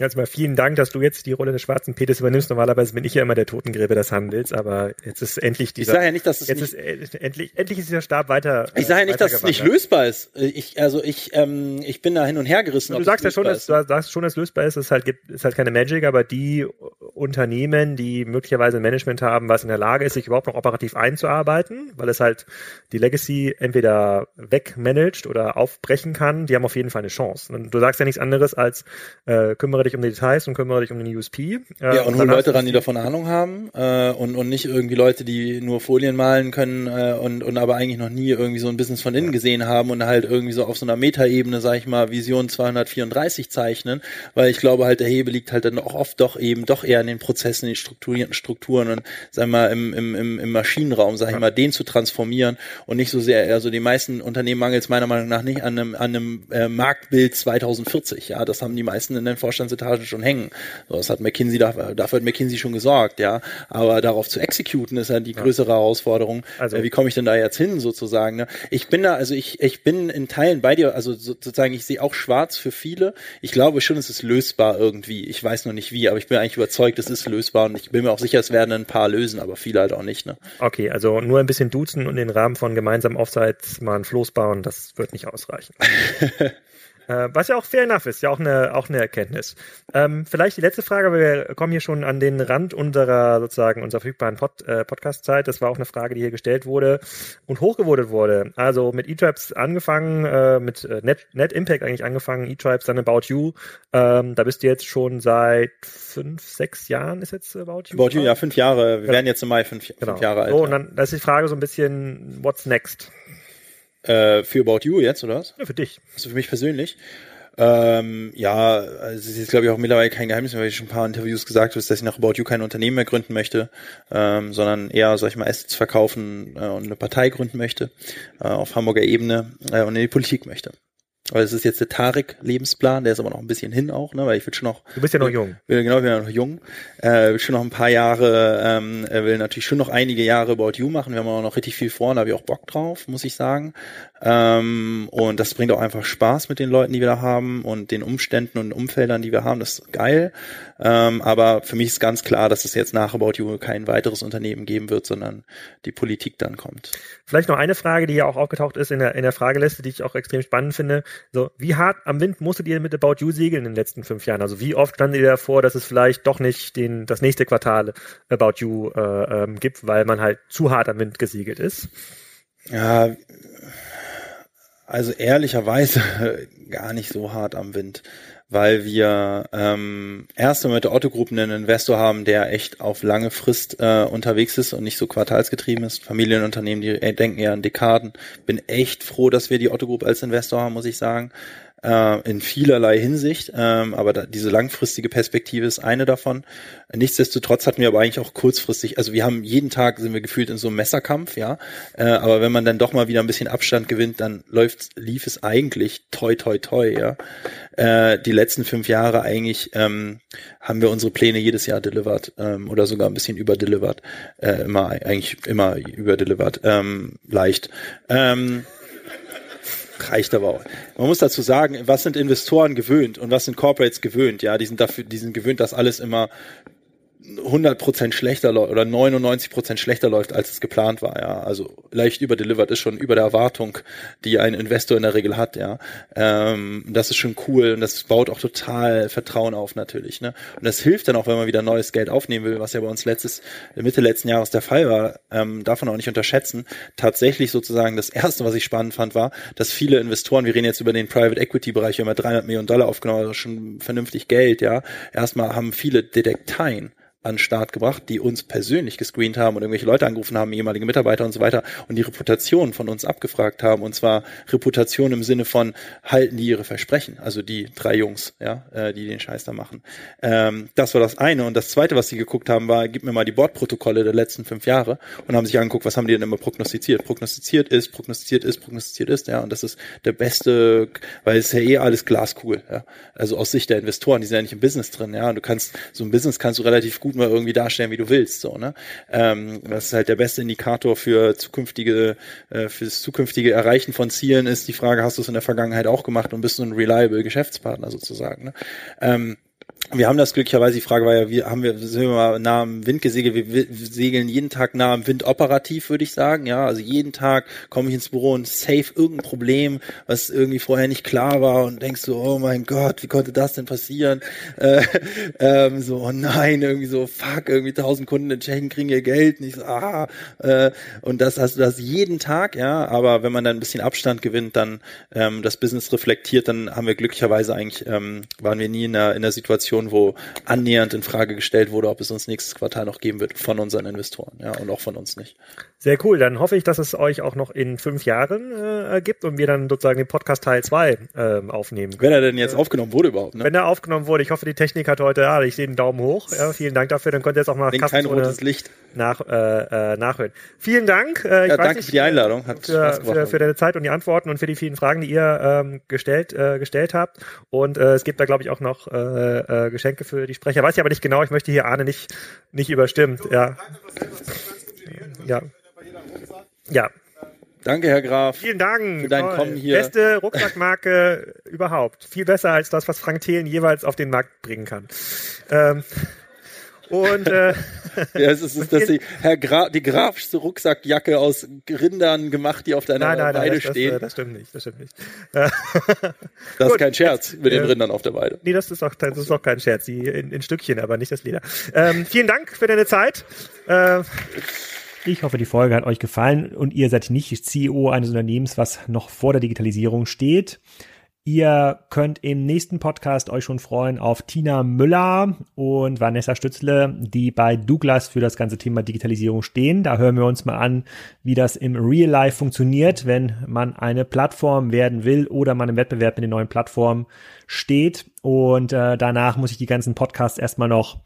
also mal vielen Dank, dass du jetzt die Rolle des schwarzen Peters übernimmst. Normalerweise bin ich ja immer der Totengräber des Handels, aber jetzt ist endlich dieser. Ich sage ja nicht, dass es jetzt ist endlich endlich ist dieser Stab weiter. Ich sage ja nicht, dass es nicht lösbar ist. Ich also ich ähm, ich bin da hin und her gerissen. Du sagst ja schon, dass du sagst schon, dass es lösbar ist. Es ist halt gibt ist halt keine Magic, aber die Unternehmen, die möglicherweise ein Management haben, was in der Lage ist, sich überhaupt noch operativ einzuarbeiten, weil es halt die Legacy entweder wegmanagt oder aufbrechen kann, die haben auf jeden Fall eine Chance. Und du sagst ja nichts anderes als äh, kümmere dich um die Details und kümmere dich um den USP. Äh, ja, und, und hol Leute ran, die davon Ahnung haben äh, und, und nicht irgendwie Leute, die nur Folien malen können äh, und, und aber eigentlich noch nie irgendwie so ein Business von innen gesehen haben und halt irgendwie so auf so einer Metaebene, sag ich mal, Vision 234 zeichnen, weil ich glaube halt, der Hebel liegt halt dann auch oft doch eben doch eher in den Prozessen, in den strukturierten Strukturen und sag mal im, im, im, im Maschinenraum, sag ich mal, den zu transformieren und nicht so sehr, also die meisten Unternehmen mangelt es meiner Meinung nach nicht an einem, an einem äh, Marktbild 2040, ja, das haben die meisten in den Vorstandsetagen schon hängen. So, das hat McKinsey, dafür, dafür hat McKinsey schon gesorgt, ja, aber darauf zu exekuten ist ja die größere Herausforderung. Also, äh, wie komme ich denn da jetzt hin sozusagen? Ne? Ich bin da, also ich, ich bin in Teilen bei dir, also sozusagen, ich sehe auch schwarz für viele. Ich glaube schon, es ist lösbar irgendwie. Ich weiß noch nicht wie, aber ich bin eigentlich überzeugt, es ist lösbar und ich bin mir auch sicher, es werden ein paar lösen, aber viele halt auch nicht. Ne? Okay, also nur ein bisschen duzen und den Rahmen von gemeinsamen Offsites mal ein Floß bauen, das wird nicht ausreichen. Äh, was ja auch fair enough ist, ja auch eine, auch eine Erkenntnis. Ähm, vielleicht die letzte Frage, aber wir kommen hier schon an den Rand unserer sozusagen unserer verfügbaren Pod, äh, Podcast-Zeit. Das war auch eine Frage, die hier gestellt wurde und hochgewotet wurde. Also mit E-Tribes angefangen, äh, mit äh, Net, Net Impact eigentlich angefangen, E-Tribes, dann About You. Ähm, da bist du jetzt schon seit fünf, sechs Jahren ist jetzt About You. About You, ja, fünf Jahre. Wir genau. werden jetzt im Mai fünf, genau. fünf Jahre alt. So, und dann das ist die Frage so ein bisschen, what's next? Äh, für About You jetzt, oder was? Ja, für dich. Also für mich persönlich. Ähm, ja, also es ist jetzt glaube ich auch mittlerweile kein Geheimnis, weil ich schon ein paar Interviews gesagt habe, dass ich nach About You kein Unternehmen mehr gründen möchte, ähm, sondern eher, sag ich mal, Assets verkaufen äh, und eine Partei gründen möchte, äh, auf Hamburger Ebene äh, und in die Politik möchte. Aber es ist jetzt der Tarek-Lebensplan, der ist aber noch ein bisschen hin auch, ne, weil ich will schon noch. Du bist ja noch jung. Will, genau, ich bin ja noch jung. Äh, will schon noch ein paar Jahre, ähm, will natürlich schon noch einige Jahre About You machen. Wir haben auch noch richtig viel vor, da habe ich auch Bock drauf, muss ich sagen. Ähm, und das bringt auch einfach Spaß mit den Leuten, die wir da haben und den Umständen und Umfeldern, die wir haben. Das ist geil. Ähm, aber für mich ist ganz klar, dass es jetzt nach About You kein weiteres Unternehmen geben wird, sondern die Politik dann kommt. Vielleicht noch eine Frage, die ja auch aufgetaucht ist in der, in der Frageliste, die ich auch extrem spannend finde. So, wie hart am Wind musstet ihr mit About You segeln in den letzten fünf Jahren? Also wie oft standet ihr davor, dass es vielleicht doch nicht den, das nächste Quartal About You äh, ähm, gibt, weil man halt zu hart am Wind gesegelt ist? Ja, also ehrlicherweise gar nicht so hart am Wind, weil wir ähm, erst mit der Otto Group einen Investor haben, der echt auf lange Frist äh, unterwegs ist und nicht so quartalsgetrieben ist. Familienunternehmen, die denken eher an Dekaden. Bin echt froh, dass wir die Otto Group als Investor haben, muss ich sagen äh, in vielerlei Hinsicht, ähm, aber da, diese langfristige Perspektive ist eine davon. Nichtsdestotrotz hatten wir aber eigentlich auch kurzfristig, also wir haben jeden Tag sind wir gefühlt in so einem Messerkampf, ja, äh, aber wenn man dann doch mal wieder ein bisschen Abstand gewinnt, dann läuft, lief es eigentlich toi toi toi, ja. Äh, die letzten fünf Jahre eigentlich ähm, haben wir unsere Pläne jedes Jahr delivered ähm, oder sogar ein bisschen überdelivered, äh, immer eigentlich immer überdelivered, ähm, leicht. Ähm, reicht aber auch. Man muss dazu sagen, was sind Investoren gewöhnt und was sind Corporates gewöhnt? Ja, die sind dafür, die sind gewöhnt, dass alles immer 100% schlechter läuft oder 99% schlechter läuft, als es geplant war, ja. Also leicht überdelivered ist schon über der Erwartung, die ein Investor in der Regel hat, ja. Ähm, das ist schon cool und das baut auch total Vertrauen auf natürlich, ne. Und das hilft dann auch, wenn man wieder neues Geld aufnehmen will, was ja bei uns letztes, Mitte letzten Jahres der Fall war, ähm, davon auch nicht unterschätzen. Tatsächlich sozusagen das erste, was ich spannend fand, war, dass viele Investoren, wir reden jetzt über den Private Equity Bereich, wir haben ja 300 Millionen Dollar aufgenommen, also schon vernünftig Geld, ja. Erstmal haben viele Detekteien an Start gebracht, die uns persönlich gescreent haben und irgendwelche Leute angerufen haben, ehemalige Mitarbeiter und so weiter und die Reputation von uns abgefragt haben und zwar Reputation im Sinne von halten die ihre Versprechen, also die drei Jungs, ja, äh, die den Scheiß da machen. Ähm, das war das eine und das zweite, was sie geguckt haben, war, gib mir mal die Bordprotokolle der letzten fünf Jahre und haben sich angeguckt, was haben die denn immer prognostiziert? Prognostiziert ist, prognostiziert ist, prognostiziert ist, ja, und das ist der beste, weil es ist ja eh alles glaskugel, ja. Also aus Sicht der Investoren, die sind ja nicht im Business drin, ja, und du kannst so ein Business kannst du relativ gut gut mal irgendwie darstellen, wie du willst. So, ne? Ähm, ist halt der beste Indikator für zukünftige, äh, fürs zukünftige Erreichen von Zielen ist die Frage, hast du es in der Vergangenheit auch gemacht und bist du ein reliable Geschäftspartner sozusagen. Ne? Ähm, wir haben das glücklicherweise, die Frage war ja, wie haben wir, sind wir mal nah am Wind gesegelt, wir segeln jeden Tag nah am Wind operativ, würde ich sagen, ja, also jeden Tag komme ich ins Büro und safe irgendein Problem, was irgendwie vorher nicht klar war und denkst so, oh mein Gott, wie konnte das denn passieren? Äh, ähm, so, oh nein, irgendwie so, fuck, irgendwie tausend Kunden in Tschechien kriegen ihr Geld, nicht so, ah, äh, und das hast du das jeden Tag, ja, aber wenn man dann ein bisschen Abstand gewinnt, dann ähm, das Business reflektiert, dann haben wir glücklicherweise eigentlich, ähm, waren wir nie in einer, in einer Situation, Situation, wo annähernd in Frage gestellt wurde, ob es uns nächstes Quartal noch geben wird von unseren Investoren, ja, und auch von uns nicht. Sehr cool. Dann hoffe ich, dass es euch auch noch in fünf Jahren äh, gibt und wir dann sozusagen den Podcast Teil 2 äh, aufnehmen. Wenn er denn jetzt äh, aufgenommen wurde überhaupt, ne? Wenn er aufgenommen wurde. Ich hoffe, die Technik hat heute, ja, ich sehe einen Daumen hoch. Ja, vielen Dank dafür. Dann könnt ihr jetzt auch mal kein rotes Licht nach, äh, äh, nachhören. Vielen Dank. Äh, ja, danke nicht, für die Einladung. Hat für, für, für, deine Zeit und die Antworten und für die vielen Fragen, die ihr ähm, gestellt, äh, gestellt habt. Und äh, es gibt da, glaube ich, auch noch äh, äh, Geschenke für die Sprecher. Weiß ich aber nicht genau. Ich möchte hier Arne nicht, nicht überstimmt. Ja. Ja. Ja. Danke, Herr Graf. Vielen Dank. Für dein Toll. Kommen hier. Beste Rucksackmarke überhaupt. Viel besser als das, was Frank Thelen jeweils auf den Markt bringen kann. Ähm, und äh, ja, es ist, ist das die, Herr Gra die grafischste Rucksackjacke aus Rindern gemacht, die auf deiner nein, nein, Weide nein, das, stehen. Das, das, stimmt nicht, das stimmt nicht. das ist kein Scherz mit den äh, Rindern auf der Weide. Nee, das ist auch, das ist auch kein Scherz. Die in, in Stückchen, aber nicht das Leder. Ähm, vielen Dank für deine Zeit. Äh, ich hoffe, die Folge hat euch gefallen und ihr seid nicht CEO eines Unternehmens, was noch vor der Digitalisierung steht. Ihr könnt im nächsten Podcast euch schon freuen auf Tina Müller und Vanessa Stützle, die bei Douglas für das ganze Thema Digitalisierung stehen. Da hören wir uns mal an, wie das im Real Life funktioniert, wenn man eine Plattform werden will oder man im Wettbewerb mit den neuen Plattformen steht. Und äh, danach muss ich die ganzen Podcasts erstmal noch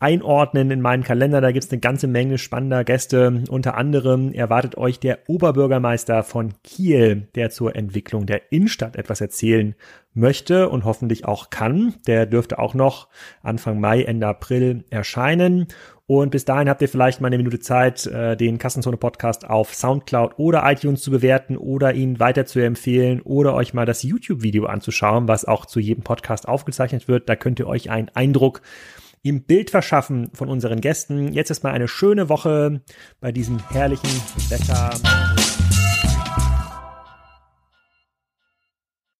einordnen in meinen Kalender. Da gibt's eine ganze Menge spannender Gäste. Unter anderem erwartet euch der Oberbürgermeister von Kiel, der zur Entwicklung der Innenstadt etwas erzählen möchte und hoffentlich auch kann. Der dürfte auch noch Anfang Mai, Ende April erscheinen. Und bis dahin habt ihr vielleicht mal eine Minute Zeit, äh, den Kassenzone Podcast auf Soundcloud oder iTunes zu bewerten oder ihn weiter zu empfehlen oder euch mal das YouTube-Video anzuschauen, was auch zu jedem Podcast aufgezeichnet wird. Da könnt ihr euch einen Eindruck im Bild verschaffen von unseren Gästen. Jetzt ist mal eine schöne Woche bei diesem herrlichen Wetter.